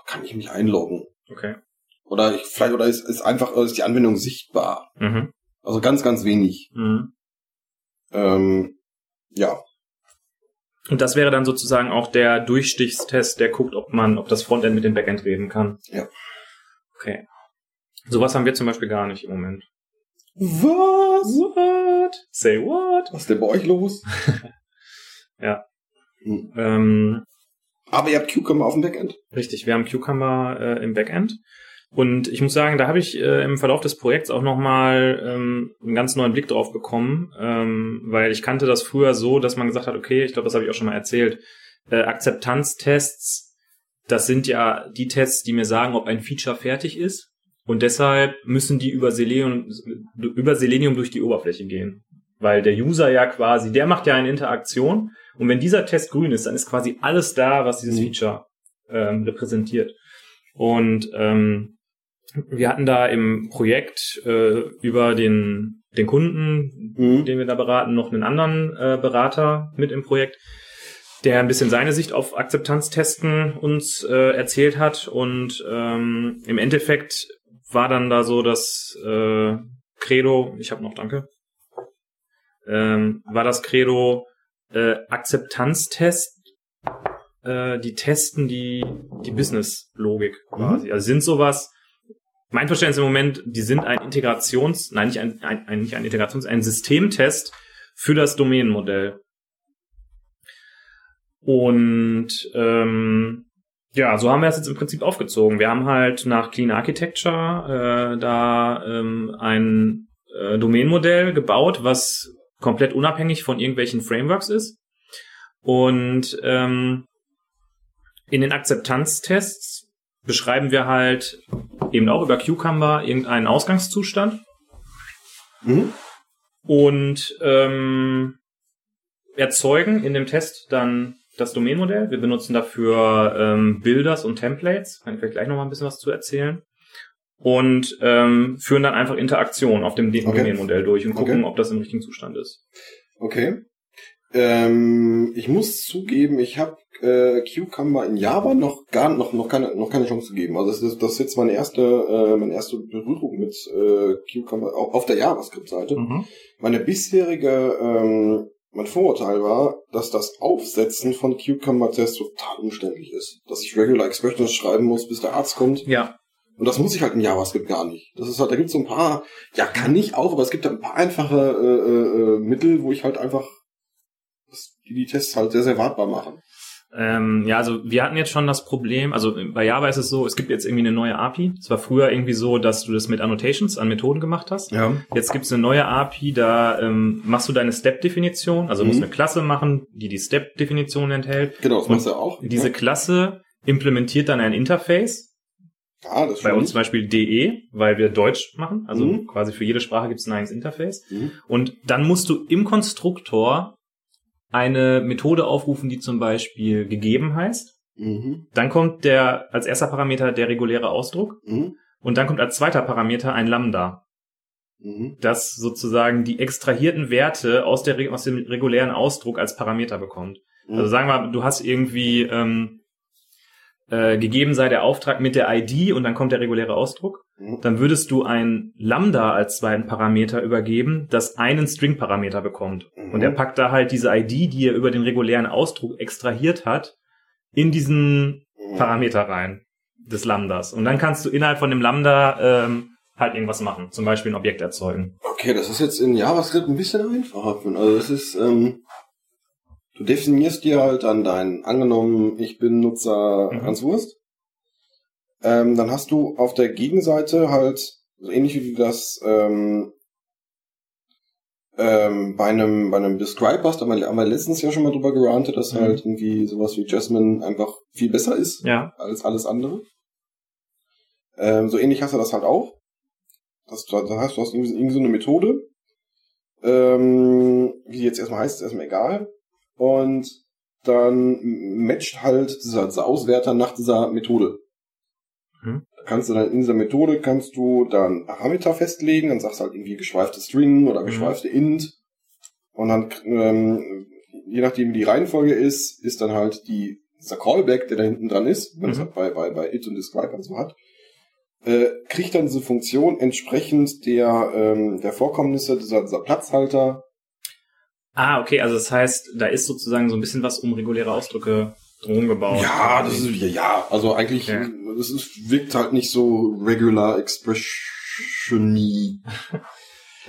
kann ich mich einloggen? Okay. Oder ich, vielleicht, oder ist, ist einfach, oder ist die Anwendung sichtbar? Mhm. Also ganz, ganz wenig. Mhm. Ähm, ja, Und das wäre dann sozusagen auch der Durchstichstest, der guckt, ob man, ob das Frontend mit dem Backend reden kann. Ja. Okay. Sowas haben wir zum Beispiel gar nicht im Moment. Was? What? Say what? Was ist denn bei euch los? Ähm, Aber ihr habt Cucumber auf dem Backend. richtig, wir haben Cucumber äh, im Backend. Und ich muss sagen, da habe ich äh, im Verlauf des Projekts auch nochmal ähm, einen ganz neuen Blick drauf bekommen, ähm, weil ich kannte das früher so, dass man gesagt hat, okay, ich glaube, das habe ich auch schon mal erzählt, äh, Akzeptanztests, das sind ja die Tests, die mir sagen, ob ein Feature fertig ist. Und deshalb müssen die über Selenium, über Selenium durch die Oberfläche gehen. Weil der User ja quasi, der macht ja eine Interaktion. Und wenn dieser Test grün ist, dann ist quasi alles da, was dieses Mhm. Feature ähm, repräsentiert. Und ähm, wir hatten da im Projekt äh, über den, den Kunden, Mhm. den wir da beraten, noch einen anderen äh, Berater mit im Projekt, der ein bisschen seine Sicht auf Akzeptanztesten uns äh, erzählt hat. Und ähm, im Endeffekt war dann da so das äh, Credo, ich habe noch Danke, ähm, war das Credo äh, Akzeptanztest, äh, die testen die, die Business-Logik quasi. Also sind sowas, mein Verständnis im Moment, die sind ein Integrations, nein, nicht ein, ein, nicht ein Integrations, ein Systemtest für das Domänenmodell. Und ähm, ja, so haben wir es jetzt im Prinzip aufgezogen. Wir haben halt nach Clean Architecture äh, da ähm, ein äh, Domänenmodell gebaut, was komplett unabhängig von irgendwelchen Frameworks ist. Und ähm, in den Akzeptanztests beschreiben wir halt eben auch über Cucumber irgendeinen Ausgangszustand Mhm. und ähm, erzeugen in dem Test dann das Domainmodell. Wir benutzen dafür ähm, Builders und Templates. Kann ich vielleicht gleich noch mal ein bisschen was zu erzählen. Und ähm, führen dann einfach Interaktion auf dem Okay. Domainmodell durch und gucken, Okay. ob das im richtigen Zustand ist. Okay. Ähm, ich muss zugeben, ich habe äh, Cucumber in Java noch gar noch noch keine noch keine Chance gegeben. Also das ist das ist jetzt meine erste äh, meine erste Berührung mit äh, Cucumber auf, auf der JavaScript-Seite. Meine bisherige ähm, mein Vorurteil war, dass das Aufsetzen von Cucumber-Tests total umständlich ist. Dass ich Regular Expressions schreiben muss, bis der Arzt kommt. Ja, Und das muss ich halt in JavaScript gar nicht. Das ist halt, da gibt's so ein paar, ja, kann ich auch, aber es gibt da ein paar einfache äh, äh, äh, Mittel, wo ich halt einfach die, die Tests halt sehr, sehr wartbar machen. Ähm, ja, also wir hatten jetzt schon das Problem, also bei Java ist es so, es gibt jetzt irgendwie eine neue API. Es war früher irgendwie so, dass du das mit Annotations an Methoden gemacht hast. Ja. Jetzt gibt es eine neue API, da ähm, machst du deine Step-Definition, also du musst Mhm. eine Klasse machen, die die Step-Definition enthält. Genau, das Und machst du auch. Diese ja. Klasse implementiert dann ein Interface, ah, das bei uns zum Beispiel DE, weil wir Deutsch machen, also Mhm. quasi für jede Sprache gibt es ein eigenes Interface. Mhm. Und dann musst du im Konstruktor eine Methode aufrufen, die zum Beispiel gegeben heißt. Mhm. Dann kommt der als erster Parameter der reguläre Ausdruck Mhm. und dann kommt als zweiter Parameter ein Lambda, Mhm. das sozusagen die extrahierten Werte aus, der, aus dem regulären Ausdruck als Parameter bekommt. Mhm. Also sagen wir, mal, du hast irgendwie ähm, äh, gegeben sei der Auftrag mit der ID und dann kommt der reguläre Ausdruck. Dann würdest du ein Lambda als zweiten Parameter übergeben, das einen String-Parameter bekommt. Mhm. Und er packt da halt diese ID, die er über den regulären Ausdruck extrahiert hat, in diesen Mhm. Parameter rein des Lambdas. Und dann kannst du innerhalb von dem Lambda ähm, halt irgendwas machen, zum Beispiel ein Objekt erzeugen. Okay, das ist jetzt in JavaScript ein bisschen einfacher. Also es ist, ähm, du definierst dir halt dann dein, angenommen, ich bin Nutzer Mhm. Hans Wurst. Ähm, dann hast du auf der Gegenseite halt, so ähnlich wie du das ähm, ähm, bei einem bei einem Describe hast, haben wir, haben wir letztens ja schon mal drüber gerantet, dass Mhm. halt irgendwie sowas wie Jasmine einfach viel besser ist Ja. als alles andere. Ähm, so ähnlich hast du das halt auch. Das, das heißt, du hast irgendwie, irgendwie so eine Methode. Ähm, wie die jetzt erstmal heißt, ist erstmal egal. Und dann matcht halt dieser, dieser Auswerter nach dieser Methode. Mhm. Da kannst du dann in dieser Methode kannst du dann Parameter festlegen, dann sagst du halt irgendwie geschweifte String oder Mhm. geschweifte int. Und dann, ähm, je nachdem wie die Reihenfolge ist, ist dann halt die, dieser Callback, der da hinten dran ist, wenn es Mhm. halt bei, bei, bei it und describe und so hat, äh, kriegt dann diese Funktion entsprechend der, ähm, der Vorkommnisse dieser, dieser Platzhalter. Ah, okay, also das heißt, da ist sozusagen so ein bisschen was um reguläre Ausdrücke drum gebaut. Ja, das ist, ja, ja, also eigentlich, Ja. das ist, wirkt halt nicht so regular expression-y.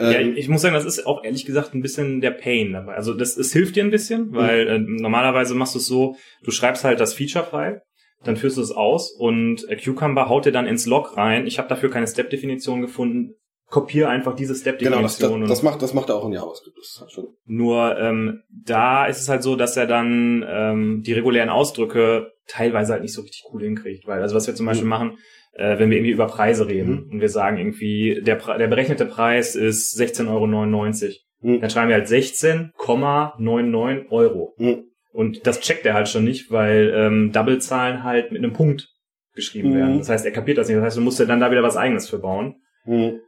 Ja, Ähm, ich, ich muss sagen, das ist auch ehrlich gesagt ein bisschen der Pain dabei. Also das, es hilft dir ein bisschen, weil äh, normalerweise machst du es so, du schreibst halt das Feature-File, dann führst du es aus und Cucumber haut dir dann ins Log rein. Ich habe dafür keine Step-Definition gefunden. Kopiere einfach diese genau, das, das, Step-Definition. macht, das macht er auch in JavaScript. Das halt schon. Nur ähm, da ist es halt so, dass er dann ähm, die regulären Ausdrücke teilweise halt nicht so richtig cool hinkriegt. Weil, also was wir zum Beispiel Mhm. machen, äh, wenn wir irgendwie über Preise reden und wir sagen irgendwie, der, der berechnete Preis ist 16,99 Euro, Mhm. dann schreiben wir halt 16,99 Euro. Mhm. Und das checkt er halt schon nicht, weil ähm, Double-Zahlen halt mit einem Punkt geschrieben Mhm. werden. Das heißt, er kapiert das nicht. Das heißt, du musst ja dann da wieder was eigenes für bauen. Mhm.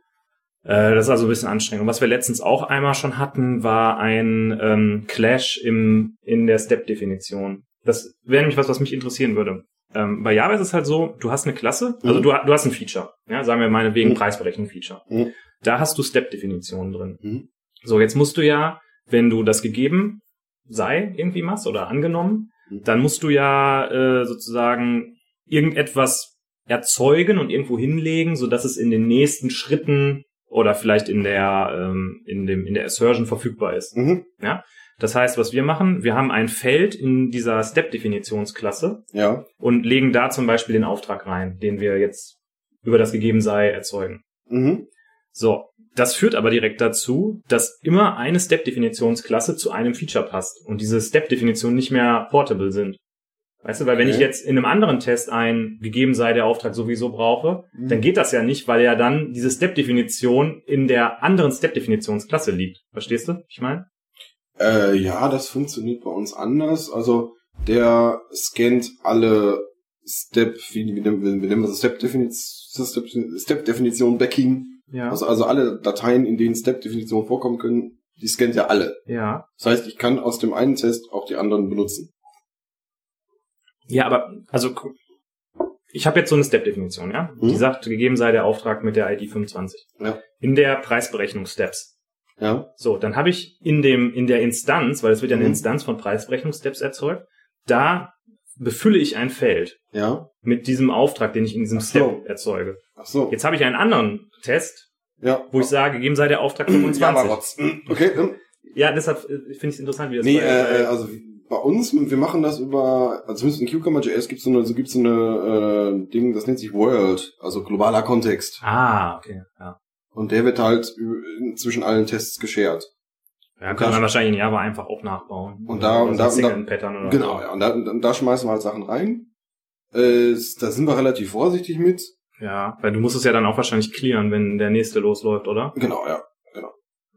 Äh, das ist also ein bisschen anstrengend. Und was wir letztens auch einmal schon hatten, war ein ähm, Clash im, in der Step-Definition. Das wäre nämlich was, was mich interessieren würde. Ähm, bei Java ist es halt so, du hast eine Klasse, also Mhm. du, du hast ein Feature, ja, sagen wir meinetwegen Mhm. Preisberechnung-Feature. Mhm. Da hast du Step-Definitionen drin. Mhm. So, jetzt musst du ja, wenn du das gegeben sei irgendwie machst oder angenommen, Mhm. dann musst du ja äh, sozusagen irgendetwas erzeugen und irgendwo hinlegen, so dass es in den nächsten Schritten oder vielleicht in der ähm, in dem in der Assertion verfügbar ist. Mhm. Das heißt, was wir machen, wir haben ein Feld in dieser Step-Definitionsklasse Ja. und legen da zum Beispiel den Auftrag rein, den wir jetzt über das gegeben sei erzeugen. Mhm. So, Das führt aber direkt dazu, dass immer eine Step-Definitionsklasse zu einem Feature passt und diese Step-Definitionen nicht mehr portable sind. Weißt du, weil wenn Okay. ich jetzt in einem anderen Test ein gegeben sei der Auftrag sowieso brauche, dann geht das ja nicht, weil ja dann diese Step-Definition in der anderen Step-Definitionsklasse liegt. Verstehst du? Ich meine? Äh, ja, das funktioniert bei uns anders. Also der scannt alle Step, wie, wie, nennen wir- wie nennen wir das? Step-Definition, Step, Step-Definition Backing. Ja. Also, also alle Dateien, in denen Step-Definitionen vorkommen können, die scannt ja alle. ja. Das heißt, ich kann aus dem einen Test auch die anderen benutzen. Ja, aber also ich habe jetzt so eine Step-Definition, ja? Mhm. Die sagt, gegeben sei der Auftrag mit der ID 25. Ja. In der Preisberechnung Steps. Ja. So, dann habe ich in dem in der Instanz, weil es wird ja eine Mhm. Instanz von Preisberechnungssteps erzeugt, da befülle ich ein Feld Ja. mit diesem Auftrag, den ich in diesem so. Step erzeuge. Ach so. Jetzt habe ich einen anderen Test, Ja. wo ich sage, gegeben sei der Auftrag ja, 25. aber Rotz. Okay. Ja, deshalb äh, finde ich es interessant, wie das Nee, bei- äh, also bei uns, wir machen das über, also zumindest in Cucumber.js gibt es so eine, so gibt's so eine äh, Ding, das nennt sich World, also globaler Kontext. Ah, okay, ja. Und der wird halt zwischen allen Tests geshared. Ja, kann man wahrscheinlich in Java einfach auch nachbauen. Und da- und so da- und da- oder Genau, so. ja. Und da, und da schmeißen wir halt Sachen rein. Äh, da sind wir relativ vorsichtig mit. Ja, weil du musst es ja dann auch wahrscheinlich clearen, wenn der nächste losläuft, oder? Genau, ja.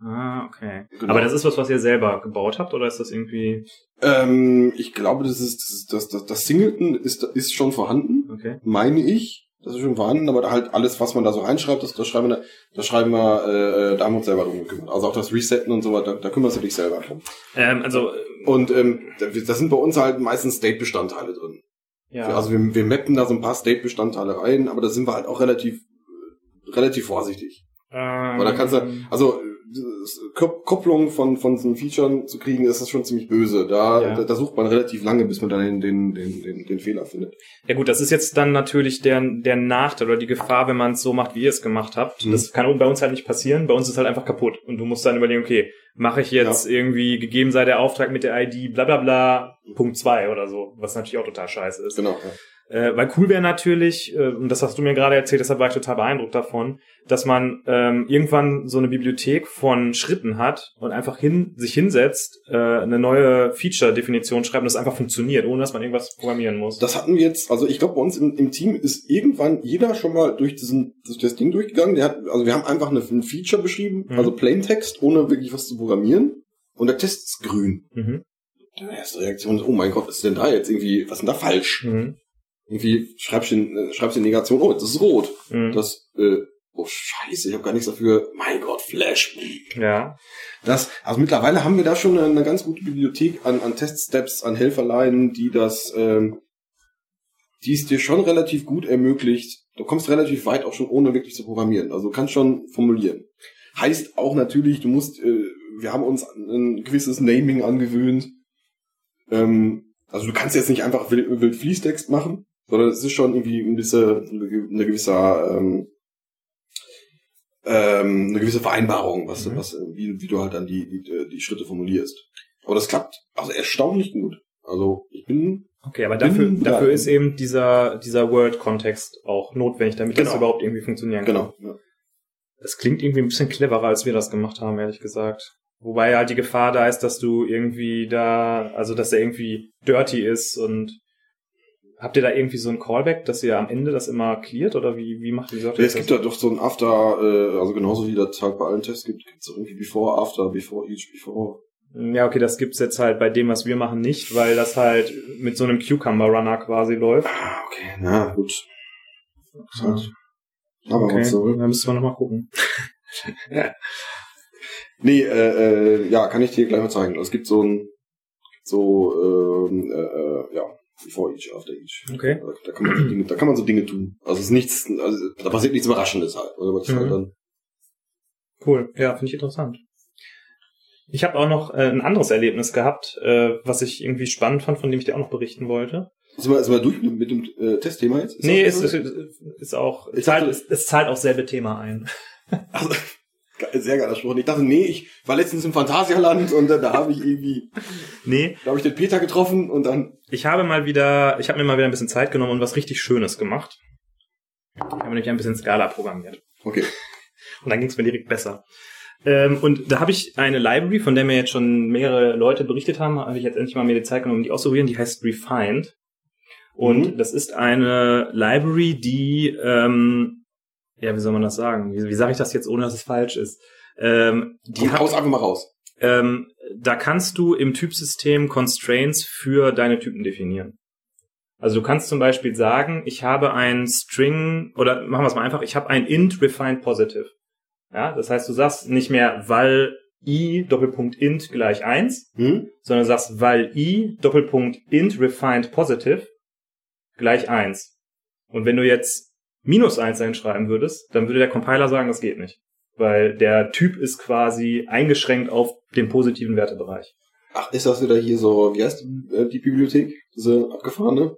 Ah, okay. Genau. Aber das ist was, was ihr selber gebaut habt, oder ist das irgendwie... Ähm, ich glaube, das ist das, das, das, Singleton ist, ist schon vorhanden, Okay. meine ich. Das ist schon vorhanden, aber halt alles, was man da so reinschreibt, das, das schreiben wir, da schreiben wir, äh, da haben wir uns selber drum gekümmert. Also auch das Resetten und so weiter, da, da kümmerst du dich selber drum. Ähm, also, äh, Und ähm, da, da sind bei uns halt meistens State-Bestandteile drin. ja. Also wir, wir mappen da so ein paar State-Bestandteile rein, aber da sind wir halt auch relativ, relativ vorsichtig. ähm, Weil da kannst du, also Kopplung von, von so einem Feature zu kriegen, ist das schon ziemlich böse. Da, Ja. da, da sucht man relativ lange, bis man dann den, den, den, den, den Fehler findet. Ja gut, das ist jetzt dann natürlich der, der Nachteil oder die Gefahr, wenn man es so macht, wie ihr es gemacht habt. Mhm. Das kann bei uns halt nicht passieren. Bei uns ist halt einfach kaputt. Und du musst dann überlegen, okay, mache ich jetzt irgendwie, gegeben sei der Auftrag mit der ID, bla bla bla, Punkt zwei oder so, was natürlich auch total scheiße ist. Genau. Ja. Äh, weil cool wäre natürlich, äh, und das hast du mir gerade erzählt, deshalb war ich total beeindruckt davon, dass man ähm, irgendwann so eine Bibliothek von Schritten hat und einfach hin, sich hinsetzt, äh, eine neue Feature-Definition schreibt und das einfach funktioniert, ohne dass man irgendwas programmieren muss. Das hatten wir jetzt, also ich glaube, bei uns im, im Team ist irgendwann jeder schon mal durch diesen, durch das Ding durchgegangen. Der hat, also wir haben einfach eine, ein Feature beschrieben, Mhm. also Plaintext, ohne wirklich was zu programmieren. Und der Test ist grün. mhm. Die erste Reaktion ist, oh mein Gott, was ist denn da jetzt irgendwie, was ist denn da falsch? Mhm. Irgendwie schreibst du, in- schreibst du in Negation, oh, das ist rot. Mhm. Das, äh, oh scheiße, ich habe gar nichts dafür. Mein Gott, Flash. Ja. Das, also mittlerweile haben wir da schon eine, eine ganz gute Bibliothek an, an Teststeps, an Helferleinen, die das, ähm, die es dir schon relativ gut ermöglicht. Du kommst relativ weit auch schon ohne wirklich zu programmieren. Also du kannst schon formulieren. Heißt auch natürlich, du musst, äh, wir haben uns ein gewisses Naming angewöhnt. Ähm, also du kannst jetzt nicht einfach wild, wild Fließtext machen, sondern es ist schon irgendwie ein bisschen, eine gewisse, ähm, ähm, eine gewisse Vereinbarung, was, Mhm. was, wie, wie du halt dann die, die, die Schritte formulierst. Aber das klappt also erstaunlich gut. Also ich bin Okay, aber dafür, Bin dafür da. ist eben dieser, dieser Word-Kontext auch notwendig, damit das Genau. überhaupt irgendwie funktionieren kann. genau. Ja. Es klingt irgendwie ein bisschen cleverer, als wir das gemacht haben, ehrlich gesagt. Wobei halt die Gefahr da ist, dass du irgendwie da, also dass er irgendwie dirty ist und habt ihr da irgendwie so ein Callback, dass ihr am Ende das immer cleart oder wie, wie macht ihr das? Es gibt da doch so ein After, äh, also genauso wie das halt bei allen Tests gibt, gibt es irgendwie Before, After, Before, Each, Before. Ja, okay, das gibt's jetzt halt bei dem, was wir machen, nicht, weil das halt mit so einem Cucumber-Runner quasi läuft. Ah, okay, na gut. Ist halt, Ja. aber Okay, soll. dann müssen wir nochmal gucken. Nee, äh, äh, ja, kann ich dir gleich mal zeigen. Es gibt so ein, so, ähm, äh, äh, ja, Before Each, After Each. Okay. Da, da, kann man so Dinge, da kann man so Dinge tun. Also es ist nichts, also da passiert nichts Überraschendes halt. Mhm. halt Cool, ja, finde ich interessant. Ich habe auch noch äh, ein anderes Erlebnis gehabt, äh, was ich irgendwie spannend fand, von dem ich dir auch noch berichten wollte. sind wir, sind wir durch mit, mit dem äh, Testthema jetzt? Ist nee, so? ist, ist auch, zahlt, dachte- es, es zahlt auch selbe Thema ein. Also, sehr geiler Spruch. Und Ich dachte, nee, ich war letztens im Phantasialand und äh, da habe ich irgendwie, Nee, da habe ich den Peter getroffen und dann, ich habe mal wieder, ich habe mir mal wieder ein bisschen Zeit genommen und was richtig Schönes gemacht. Ich habe nämlich ein bisschen Scala programmiert. okay. Und dann ging es mir direkt besser. Ähm, und da habe ich eine Library, von der mir jetzt schon mehrere Leute berichtet haben, habe ich jetzt endlich mal mir die Zeit genommen, die auszuprobieren. Die heißt Refined. Und Mhm. das ist eine Library, die, ähm, ja, wie soll man das sagen? Wie, wie sage ich das jetzt, ohne dass es falsch ist? Ähm, die Die hat, haus einfach mal raus. ähm, da kannst du im Typsystem Constraints für deine Typen definieren. Also du kannst zum Beispiel sagen, ich habe ein String, oder machen wir es mal einfach, ich habe ein int refined positive. Ja, das heißt, du sagst nicht mehr, weil i Doppelpunkt int gleich eins, Hm? sondern sagst, weil i Doppelpunkt int refined positive gleich eins. Und wenn du jetzt minus eins einschreiben würdest, dann würde der Compiler sagen, das geht nicht. Weil der Typ ist quasi eingeschränkt auf den positiven Wertebereich. Ach, ist das wieder hier so, wie heißt die, äh, die Bibliothek? Diese abgefahrene?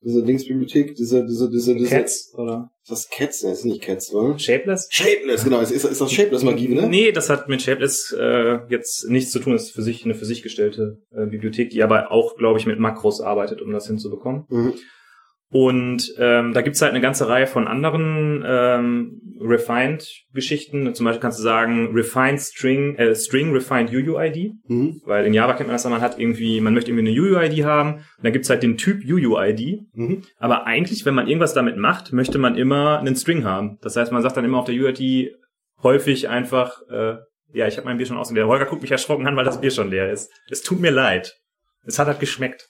Diese Linksbibliothek? Diese, diese, diese, diese. Cats oder Ist das Cats? Ne, ist nicht Cats, oder? Shapeless? Shapeless, genau. Ist, ist, ist das Shapeless-Magie, ne? Nee, das hat mit Shapeless äh, jetzt nichts zu tun. Das ist für sich eine für sich gestellte äh, Bibliothek, die aber auch, glaube ich, mit Makros arbeitet, um das hinzubekommen. Mhm. Und ähm, da gibt's halt eine ganze Reihe von anderen ähm, Refined-Geschichten. Zum Beispiel kannst du sagen, Refined String, äh, String Refined UUID, Mhm. weil in Java kennt man das, man hat irgendwie, man möchte irgendwie eine UUID haben und dann gibt's halt den Typ UUID. Mhm. Aber eigentlich, wenn man irgendwas damit macht, möchte man immer einen String haben. Das heißt, man sagt dann immer auf der UUID häufig einfach, äh, ja, ich habe mein Bier schon ausgeleert. Der Holger guckt mich erschrocken an, weil das Bier schon leer ist. Es tut mir leid. Es hat halt geschmeckt.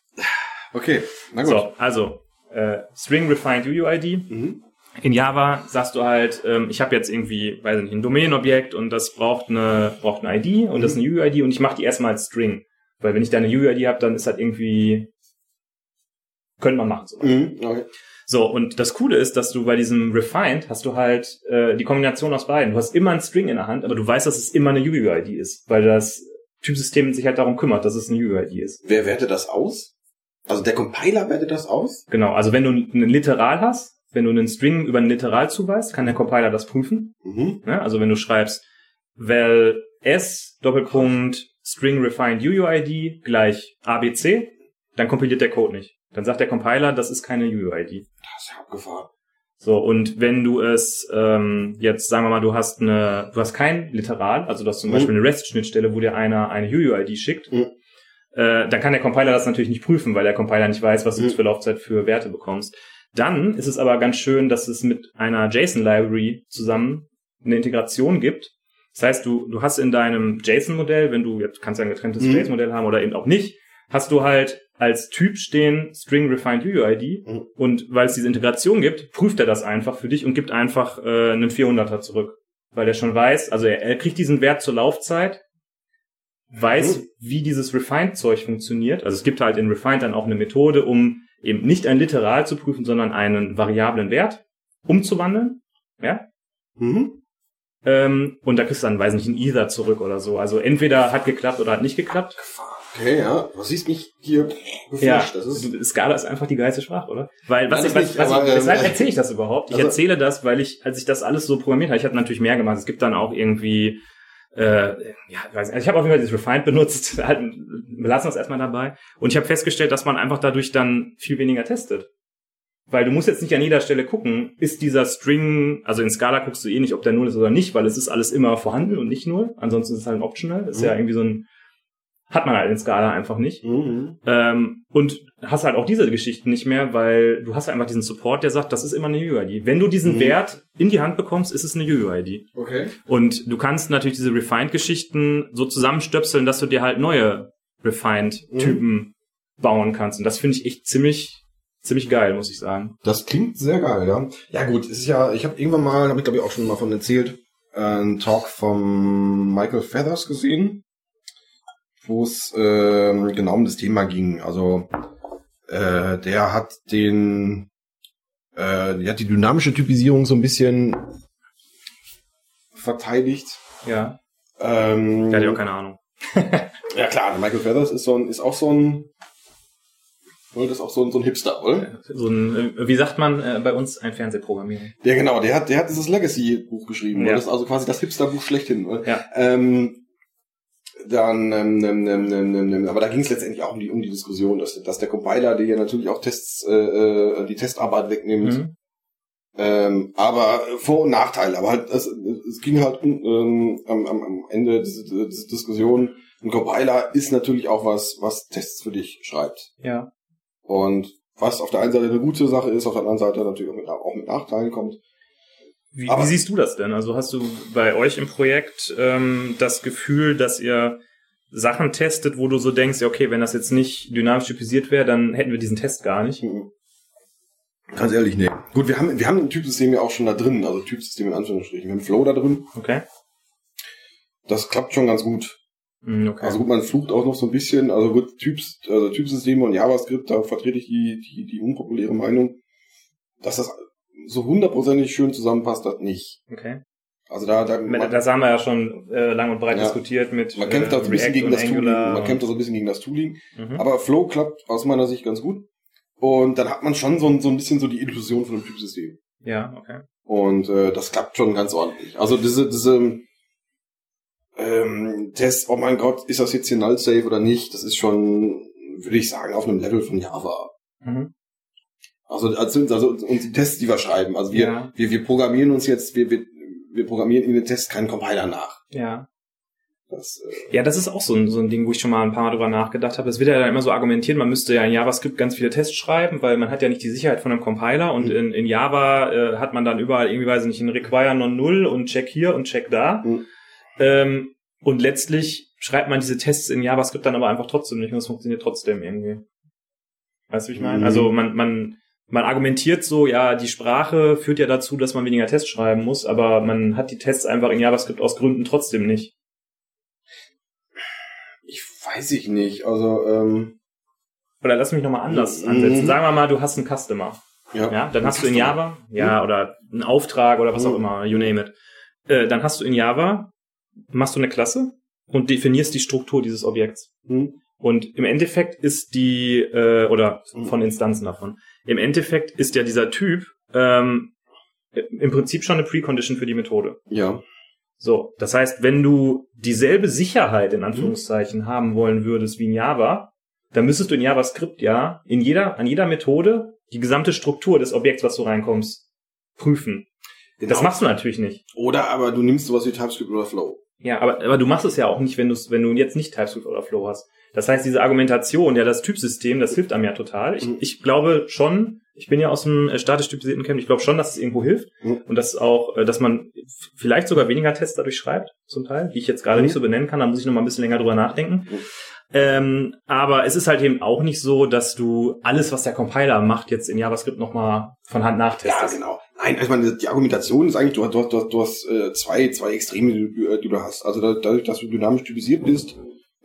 Okay, na gut. So, also äh, String Refined UUID. Mhm. In Java sagst du halt, ähm, ich habe jetzt irgendwie, weiß nicht, ein Domainobjekt und das braucht eine braucht eine ID und das ist eine UUID und ich mache die erstmal als String, weil wenn ich da eine UUID habe, dann ist halt irgendwie könnte man machen so. Mhm. Okay. So und das Coole ist, dass du bei diesem Refined hast du halt äh, die Kombination aus beiden. Du hast immer ein String in der Hand, aber du weißt, dass es immer eine UUID ist, weil das Typsystem sich halt darum kümmert, dass es eine UUID ist. Wer wertet das aus? Also der Compiler wertet das aus? Genau, also wenn du ein Literal hast, wenn du einen String über ein Literal zuweist, kann der Compiler das prüfen. Mhm. Ja, also wenn du schreibst val s Doppelpunkt String refined UUID gleich ABC, dann kompiliert der Code nicht. Dann sagt der Compiler, das ist keine UUID. Das ist ja abgefahren. So, und wenn du es ähm, jetzt, sagen wir mal, du hast eine, du hast kein Literal, also du hast zum Mhm. Beispiel eine REST-Schnittstelle, wo dir einer eine UUID schickt, Mhm. Äh, dann kann der Compiler das natürlich nicht prüfen, weil der Compiler nicht weiß, was du Mhm. jetzt für Laufzeit für Werte bekommst. Dann ist es aber ganz schön, dass es mit einer JSON-Library zusammen eine Integration gibt. Das heißt, du, du hast in deinem JSON-Modell, wenn du jetzt kannst ja ein getrenntes Mhm. JSON-Modell haben oder eben auch nicht, hast du halt als Typ stehen String Refined UUID Mhm. und weil es diese Integration gibt, prüft er das einfach für dich und gibt einfach äh, einen 400er zurück, weil er schon weiß, also er, er kriegt diesen Wert zur Laufzeit, weiß, Mhm. wie dieses Refined-Zeug funktioniert. Also es gibt halt in Refined dann auch eine Methode, um eben nicht ein Literal zu prüfen, sondern einen variablen Wert umzuwandeln. Ja, Mhm. ähm, und da kriegst du dann, weiß nicht, ein Ether zurück oder so. Also entweder hat geklappt oder hat nicht geklappt. Okay, ja. Du siehst mich hier Ja, geflasht. Das ist, Scala ist einfach die geilste Sprache, oder? Weil, was Nein, ich, was, nicht, was aber, ich, weshalb ähm, erzähle ich das überhaupt? Ich also- erzähle das, weil ich, als ich das alles so programmiert habe, ich habe natürlich mehr gemacht. Es gibt dann auch irgendwie, äh, ja, ich weiß nicht, also ich habe auf jeden Fall dieses Refined benutzt, halt, wir lassen das erstmal dabei. Und ich habe festgestellt, dass man einfach dadurch dann viel weniger testet. Weil du musst jetzt nicht an jeder Stelle gucken, ist dieser String, also in Scala guckst du eh nicht, ob der Null ist oder nicht, weil es ist alles immer vorhanden und nicht Null. Ansonsten ist es halt ein Optional. Ist Mhm. ja irgendwie so ein, hat man halt in Scala einfach nicht. mhm. Ähm, und hast halt auch diese Geschichten nicht mehr, weil du hast einfach diesen Support, der sagt, das ist immer eine UUID. Wenn du diesen Mhm. Wert in die Hand bekommst, ist es eine UUID. Okay. Und du kannst natürlich diese Refined-Geschichten so zusammenstöpseln, dass du dir halt neue Refined-Typen bauen kannst. Und das finde ich echt ziemlich, ziemlich geil, muss ich sagen. Das klingt sehr geil, ja. Ja gut, es ist ja, ich habe irgendwann mal, habe ich glaube ich auch schon mal von erzählt, äh, einen Talk vom Michael Feathers gesehen, wo es ähm, genau um das Thema ging. Also äh, der hat den, äh, der hat die dynamische Typisierung so ein bisschen verteidigt. Ja. Ähm, Der hat ja auch keine Ahnung. ja klar, der Michael Feathers ist so ein, ist auch so ein, das ist auch so ein, so ein Hipster, oder? So ein, äh, wie sagt man äh, bei uns, ein Fernsehprogrammierer. Ja, genau, der hat, der hat dieses Legacy-Buch geschrieben. Ja. Das ist also quasi das Hipster-Buch schlechthin. Oder? Ja. Ähm, dann, ähm, ähm, ähm, ähm, ähm, ähm, aber da ging es letztendlich auch um die, um die Diskussion, dass, dass der Compiler dir natürlich auch Tests, äh, äh, die Testarbeit wegnimmt. Mhm. Ähm, aber Vor- und Nachteile. Aber halt, es, es ging halt ähm, am, am Ende dieser, dieser Diskussion. Ein Compiler ist natürlich auch was, was Tests für dich schreibt. Ja. Und was auf der einen Seite eine gute Sache ist, auf der anderen Seite natürlich auch mit, auch mit Nachteilen kommt. Wie, wie siehst du das denn? Also hast du bei euch im Projekt ähm, das Gefühl, dass ihr Sachen testet, wo du so denkst, ja, okay, wenn das jetzt nicht dynamisch typisiert wäre, dann hätten wir diesen Test gar nicht. Mhm. Ganz ehrlich, nee. Gut, wir haben, wir haben ein Typsystem ja auch schon da drin, also Typsystem in Anführungsstrichen. Wir haben Flow da drin. Okay. Das klappt schon ganz gut. Hm, okay. Also gut, man flucht auch noch so ein bisschen, also gut, Typs, also Typsysteme und JavaScript, da vertrete ich die, die, die unpopuläre Meinung, dass das so hundertprozentig schön zusammenpasst, das nicht. okay. Also da, da man, Das haben wir ja schon äh, lang und breit Ja. diskutiert mit man kämpft da so ein bisschen gegen das Tooling, Angular man und- kämpft da so ein bisschen gegen das Tooling, Mhm. aber Flow klappt aus meiner Sicht ganz gut. Und dann hat man schon so ein, so ein bisschen so die Illusion von einem Typsystem. Ja, okay. Und äh, das klappt schon ganz ordentlich. Also diese, diese ähm, Tests, oh mein Gott, ist das jetzt hier null safe oder nicht? Das ist schon, würde ich sagen, auf einem Level von Java. Mhm. Also, also, also und die Tests, die wir schreiben. Also wir, Ja. wir, wir programmieren uns jetzt, wir, wir, wir programmieren in den Tests keinen Compiler nach. Ja. Das, äh, Ja, das ist auch so ein, so ein Ding, wo ich schon mal ein paar Mal drüber nachgedacht habe. Es wird ja dann immer so argumentiert, man müsste ja in JavaScript ganz viele Tests schreiben, weil man hat ja nicht die Sicherheit von einem Compiler und Mhm. in, in Java äh, hat man dann überall irgendwie, weiß ich nicht, ein Require non null und Check hier und Check da. Mhm. Ähm, und letztlich schreibt man diese Tests in JavaScript dann aber einfach trotzdem nicht und es funktioniert trotzdem irgendwie. Weißt du, wie ich meine? Mhm. Also man, man, man argumentiert so, ja, die Sprache führt ja dazu, dass man weniger Tests schreiben muss, aber man hat die Tests einfach in JavaScript aus Gründen trotzdem nicht. ich weiß ich nicht. Also, ähm, Oder lass mich nochmal anders Mhm. ansetzen. Sagen wir mal, du hast einen Customer. ja. Ja, dann hast du in Java, ja, oder einen Auftrag oder was auch Mhm. immer, you name it. Äh, dann hast du in Java, machst du eine Klasse und definierst die Struktur dieses Objekts. Hm? Und im Endeffekt ist die, äh, oder Mhm. von Instanzen davon, im Endeffekt ist ja dieser Typ ähm, im Prinzip schon eine Precondition für die Methode. Ja. So, das heißt, wenn du dieselbe Sicherheit in Anführungszeichen haben wollen würdest wie in Java, dann müsstest du in JavaScript ja in jeder, an jeder Methode die gesamte Struktur des Objekts, was du reinkommst, prüfen. Genau. Das machst du natürlich nicht. Oder aber du nimmst sowas wie TypeScript oder Flow. Ja, aber, aber du machst es ja auch nicht, wenn du wenn du jetzt nicht TypeScript oder Flow hast. Das heißt, diese Argumentation, ja, das Typsystem, das hilft einem ja total. Ich, Mhm. ich glaube schon, ich bin ja aus dem äh, statisch typisierten Camp, ich glaube schon, dass es irgendwo hilft Mhm. und dass auch, äh, dass man vielleicht sogar weniger Tests dadurch schreibt, zum Teil, die ich jetzt gerade Mhm. nicht so benennen kann, da muss ich noch mal ein bisschen länger drüber nachdenken. Mhm. Ähm, aber es ist halt eben auch nicht so, dass du alles, was der Compiler macht, jetzt in JavaScript nochmal von Hand Ja, nachtestest. genau. Nein, ich meine, die Argumentation ist eigentlich, du hast, du hast, du hast, äh, zwei, zwei Extreme, die du, die du hast. Also da, dadurch, dass du dynamisch typisiert bist,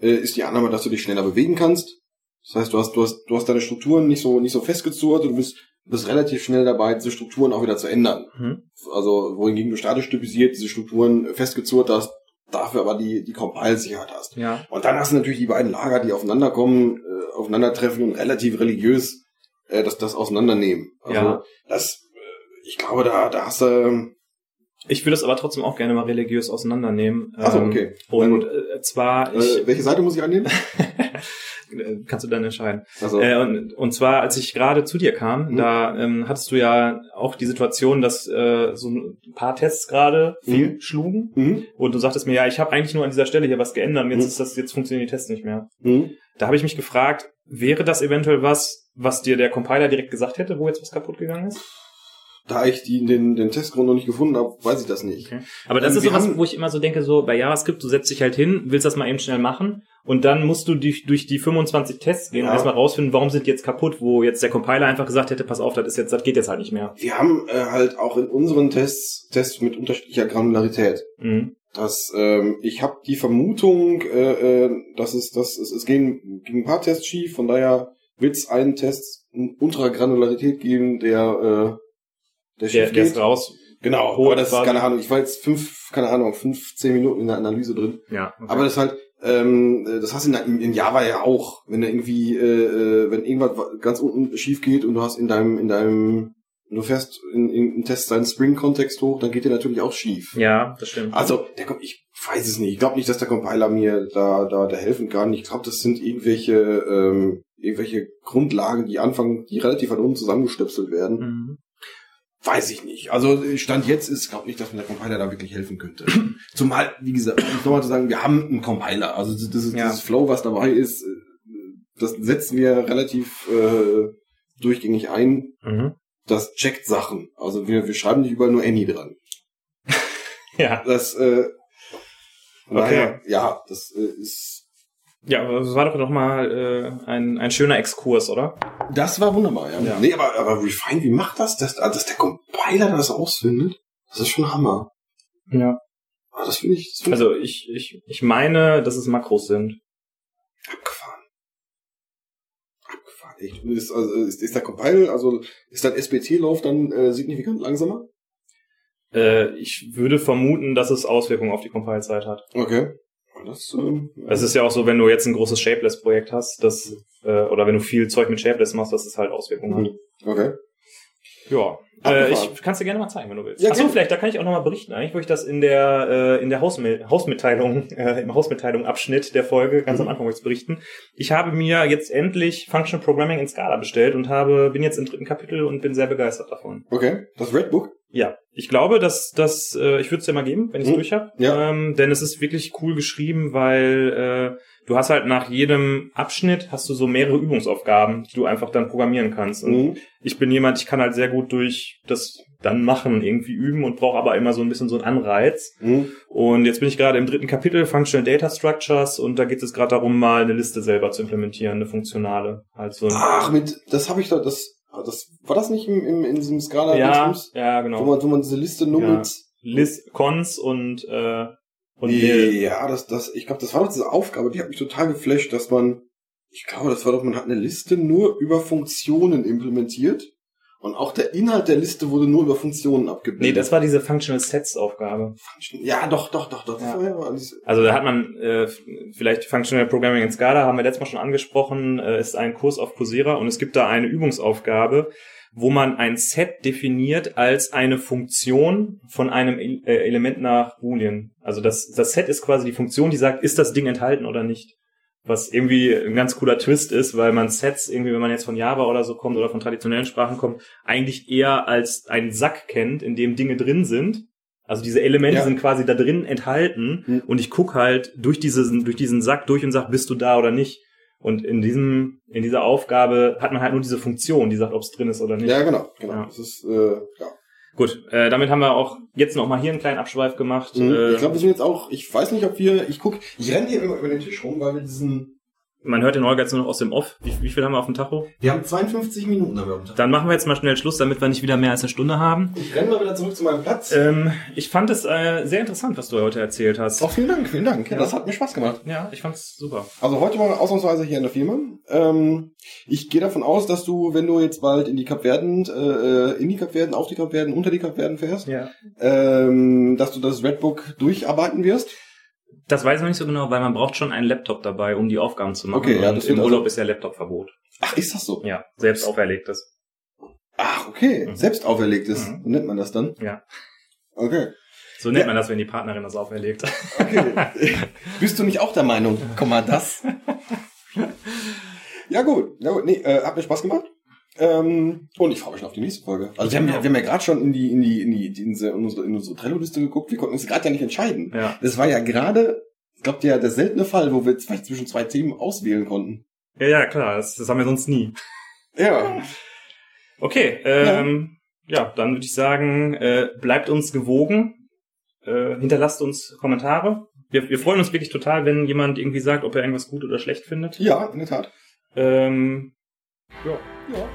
äh, ist die Annahme, dass du dich schneller bewegen kannst. Das heißt, du hast, du hast, du hast deine Strukturen nicht so, nicht so festgezurrt und du bist, bist relativ schnell dabei, diese Strukturen auch wieder zu ändern. Mhm. Also, wohingegen du statisch typisiert diese Strukturen festgezurrt hast, dafür aber die, die Compile-Sicherheit hast. Ja. Und dann hast du natürlich die beiden Lager, die aufeinander kommen, äh, aufeinandertreffen und relativ religiös äh, das, das auseinandernehmen. Also Ja. das, äh, ich glaube, da, da hast du. Ich würde es aber trotzdem auch gerne mal religiös auseinandernehmen. Achso, Ähm, okay. Und äh, zwar, ich, Äh, welche Seite muss ich annehmen? äh, kannst du dann entscheiden. Also, Äh, und, und zwar, als ich gerade zu dir kam, Mhm. da ähm, hattest du ja auch die Situation, dass äh, so ein paar Tests gerade Mhm. fehlschlugen. mhm, Und du sagtest mir, ja, ich habe eigentlich nur an dieser Stelle hier was geändert und jetzt Mhm. ist das, jetzt funktionieren die Tests nicht mehr. mhm. Da habe ich mich gefragt, wäre das eventuell was, was dir der Compiler direkt gesagt hätte, wo jetzt was kaputt gegangen ist? Da ich die, den, den Testgrund noch nicht gefunden habe, weiß ich das nicht. Okay. Aber das Ähm, ist sowas, haben- wo ich immer so denke, so bei JavaScript, du setzt dich halt hin, willst das mal eben schnell machen und dann musst du durch, durch die 25 Tests gehen Ja. und erstmal rausfinden, warum sind die jetzt kaputt, wo jetzt der Compiler einfach gesagt hätte, pass auf, das ist jetzt, das geht jetzt halt nicht mehr. Wir haben äh, halt auch in unseren Tests Tests mit unterschiedlicher Granularität. Mhm. Das, ähm, ich habe die Vermutung, äh, äh, dass es, dass es, es gehen, gehen ein paar Tests schief, von daher wird es einen Test in unterer Granularität geben, der, äh, der Der, schief der ist geht. raus. Genau, aber das ist keine Ahnung. Ich war jetzt fünf, keine Ahnung, fünf, zehn Minuten in der Analyse drin. Ja. Okay. Aber das ist halt, ähm, das hast du in, in Java ja auch. Wenn da irgendwie, äh, äh, wenn irgendwas ganz unten schief geht und du hast in deinem, in deinem, du fährst in, in, in Test deinen Spring-Kontext hoch, dann geht der natürlich auch schief. ja, das stimmt. Also, der kommt, ich weiß es nicht. Ich glaube nicht, dass der Compiler mir da, da, da helfen kann. Ich glaube, das sind irgendwelche, ähm, irgendwelche Grundlagen, die anfangen, die relativ an unten zusammengestöpselt werden. Mhm. Weiß ich nicht. Also Stand jetzt ist, glaube ich, dass mir der Compiler da wirklich helfen könnte. Zumal, wie gesagt, es nochmal zu sagen, wir haben einen Compiler. Also das, das, Ja. dieses Flow, was dabei ist, äh, das setzen wir relativ äh, durchgängig ein. Mhm. Das checkt Sachen. Also wir, wir schreiben nicht überall nur Any dran. Ja. Das, äh, Okay. daher, ja, das äh, ist, Ja, aber das war doch noch mal äh, ein, ein schöner Exkurs, oder? das war wunderbar, ja. Ja. Nee, aber, aber Refine, wie macht das, dass, dass der Compiler das ausfindet? Das ist schon Hammer. Ja. Ah, Das finde ich, das find Also ich, ich, ich meine, dass es Makros sind. abgefahren. Abgefahren, echt. Ist, also, ist, ist der Compile, also ist dein SBT-Lauf dann äh, signifikant langsamer? Äh, ich würde vermuten, dass es Auswirkungen auf die Compile-Zeit hat. Okay. Das, ähm, Es ist ja auch so, wenn du jetzt ein großes Shapeless-Projekt hast, das, äh, oder wenn du viel Zeug mit Shapeless machst, dass es halt Auswirkungen hat. Okay. Ja. Äh, ich kann es dir gerne mal zeigen, wenn du willst. Ja, Achso, vielleicht, da kann ich auch nochmal berichten, eigentlich, wo ich das in der, äh, in der Hausmi Hausmitteilung, äh, im Hausmitteilung-Abschnitt der Folge ganz Mhm. am Anfang wollte ich berichten. Ich habe mir jetzt endlich Functional Programming in Scala bestellt und habe, bin jetzt im dritten Kapitel und bin sehr begeistert davon. Okay. Das Redbook? Ja, ich glaube, dass das, äh, ich würde es dir mal geben, wenn ich es Mhm. durch habe. Ja. Ähm, denn es ist wirklich cool geschrieben, weil äh, du hast halt nach jedem Abschnitt hast du so mehrere Übungsaufgaben, die du einfach dann programmieren kannst. Und Mhm. ich bin jemand, ich kann halt sehr gut durch das dann machen irgendwie üben und brauche aber immer so ein bisschen so einen Anreiz. Mhm. Und jetzt bin ich gerade im dritten Kapitel Functional Data Structures und da geht es gerade darum, mal eine Liste selber zu implementieren, eine funktionale. Halt so ein, Ach, mit, das habe ich da, das, das, war das nicht im, im, in diesem skala ja, ja, Wo genau. man, wo man diese Liste nur Ja. List, Cons und äh, und ja, das, das, ich glaube, das war doch diese Aufgabe, die hat mich total geflasht, dass man, ich glaube, das war doch, man hat eine Liste nur über Funktionen implementiert und auch der Inhalt der Liste wurde nur über Funktionen abgebildet. Nee, das war diese Functional Sets Aufgabe. ja, doch, doch, doch, doch. Ja. war ja alles, Also da hat man äh, vielleicht Functional Programming in Scala, haben wir letztes Mal schon angesprochen, äh, ist ein Kurs auf Coursera und es gibt da eine Übungsaufgabe, wo man ein Set definiert als eine Funktion von einem äh, Element nach Boolean. Also das, das Set ist quasi die Funktion, die sagt, ist das Ding enthalten oder nicht. Was irgendwie ein ganz cooler Twist ist, weil man Sets irgendwie, wenn man jetzt von Java oder so kommt oder von traditionellen Sprachen kommt, eigentlich eher als einen Sack kennt, in dem Dinge drin sind. Also diese Elemente Ja. sind quasi da drin enthalten Mhm. und ich guck halt durch diesen, durch diesen Sack durch und sag, bist du da oder nicht. Und in diesem, in dieser Aufgabe hat man halt nur diese Funktion, die sagt, ob es drin ist oder nicht. ja, genau, genau. Ja. Das ist, äh, ja. Gut, äh, damit haben wir auch jetzt noch mal hier einen kleinen Abschweif gemacht. Mhm. Äh, ich glaube, wir sind jetzt auch, ich weiß nicht, ob wir, ich guck, ich renne hier immer über den Tisch rum, weil wir diesen, man hört den Holger jetzt nur noch aus dem Off. Wie, wie viel haben wir auf dem Tacho? wir haben 52 Minuten haben wir am Tag. Dann machen wir jetzt mal schnell Schluss, damit wir nicht wieder mehr als eine Stunde haben. Ich renne mal wieder zurück zu meinem Platz. Ähm, ich fand es äh, sehr interessant, was du heute erzählt hast. Auch vielen Dank, vielen Dank. Ja. Das hat mir Spaß gemacht. Ja, ich fand's super. Also heute mal ausnahmsweise hier in der Firma. Ähm, ich gehe davon aus, dass du, wenn du jetzt bald in die Kapverden, äh, in die Kapverden, auf die Kapverden, unter die Kapverden fährst, Ja. ähm, dass du das Redbook durcharbeiten wirst. Das weiß ich noch nicht so genau, weil man braucht schon einen Laptop dabei, um die Aufgaben zu machen. Okay, ja, Und das im wird Urlaub also- ist ja Laptopverbot. Ach, ist das so? Ja, selbst auferlegtes. Ach, okay. Mhm. Selbst auferlegtes. Mhm. Nennt man das dann? Ja. Okay. So nennt Ja. man das, wenn die Partnerin das auferlegt. Okay. Bist du nicht auch der Meinung? Komm mal, das. ja gut, ja gut. Nee, äh, hat mir Spaß gemacht. Ähm, und ich freue mich schon auf die nächste Folge. Also wir haben, ja, wir haben ja gerade schon in die in die in die in, unsere, in unsere Trello-Liste geguckt. Wir konnten uns gerade ja nicht entscheiden. ja. Das war ja gerade, ich glaube, der der seltene Fall, wo wir zwei, zwischen zwei Themen auswählen konnten. ja, ja, klar, das, das haben wir sonst nie. Ja. Okay, ähm, ja, dann würde ich sagen, äh, bleibt uns gewogen, äh, hinterlasst uns Kommentare. Wir, wir freuen uns wirklich total, wenn jemand irgendwie sagt, ob er irgendwas gut oder schlecht findet. Ja, in der Tat. Ähm, ja, Ja.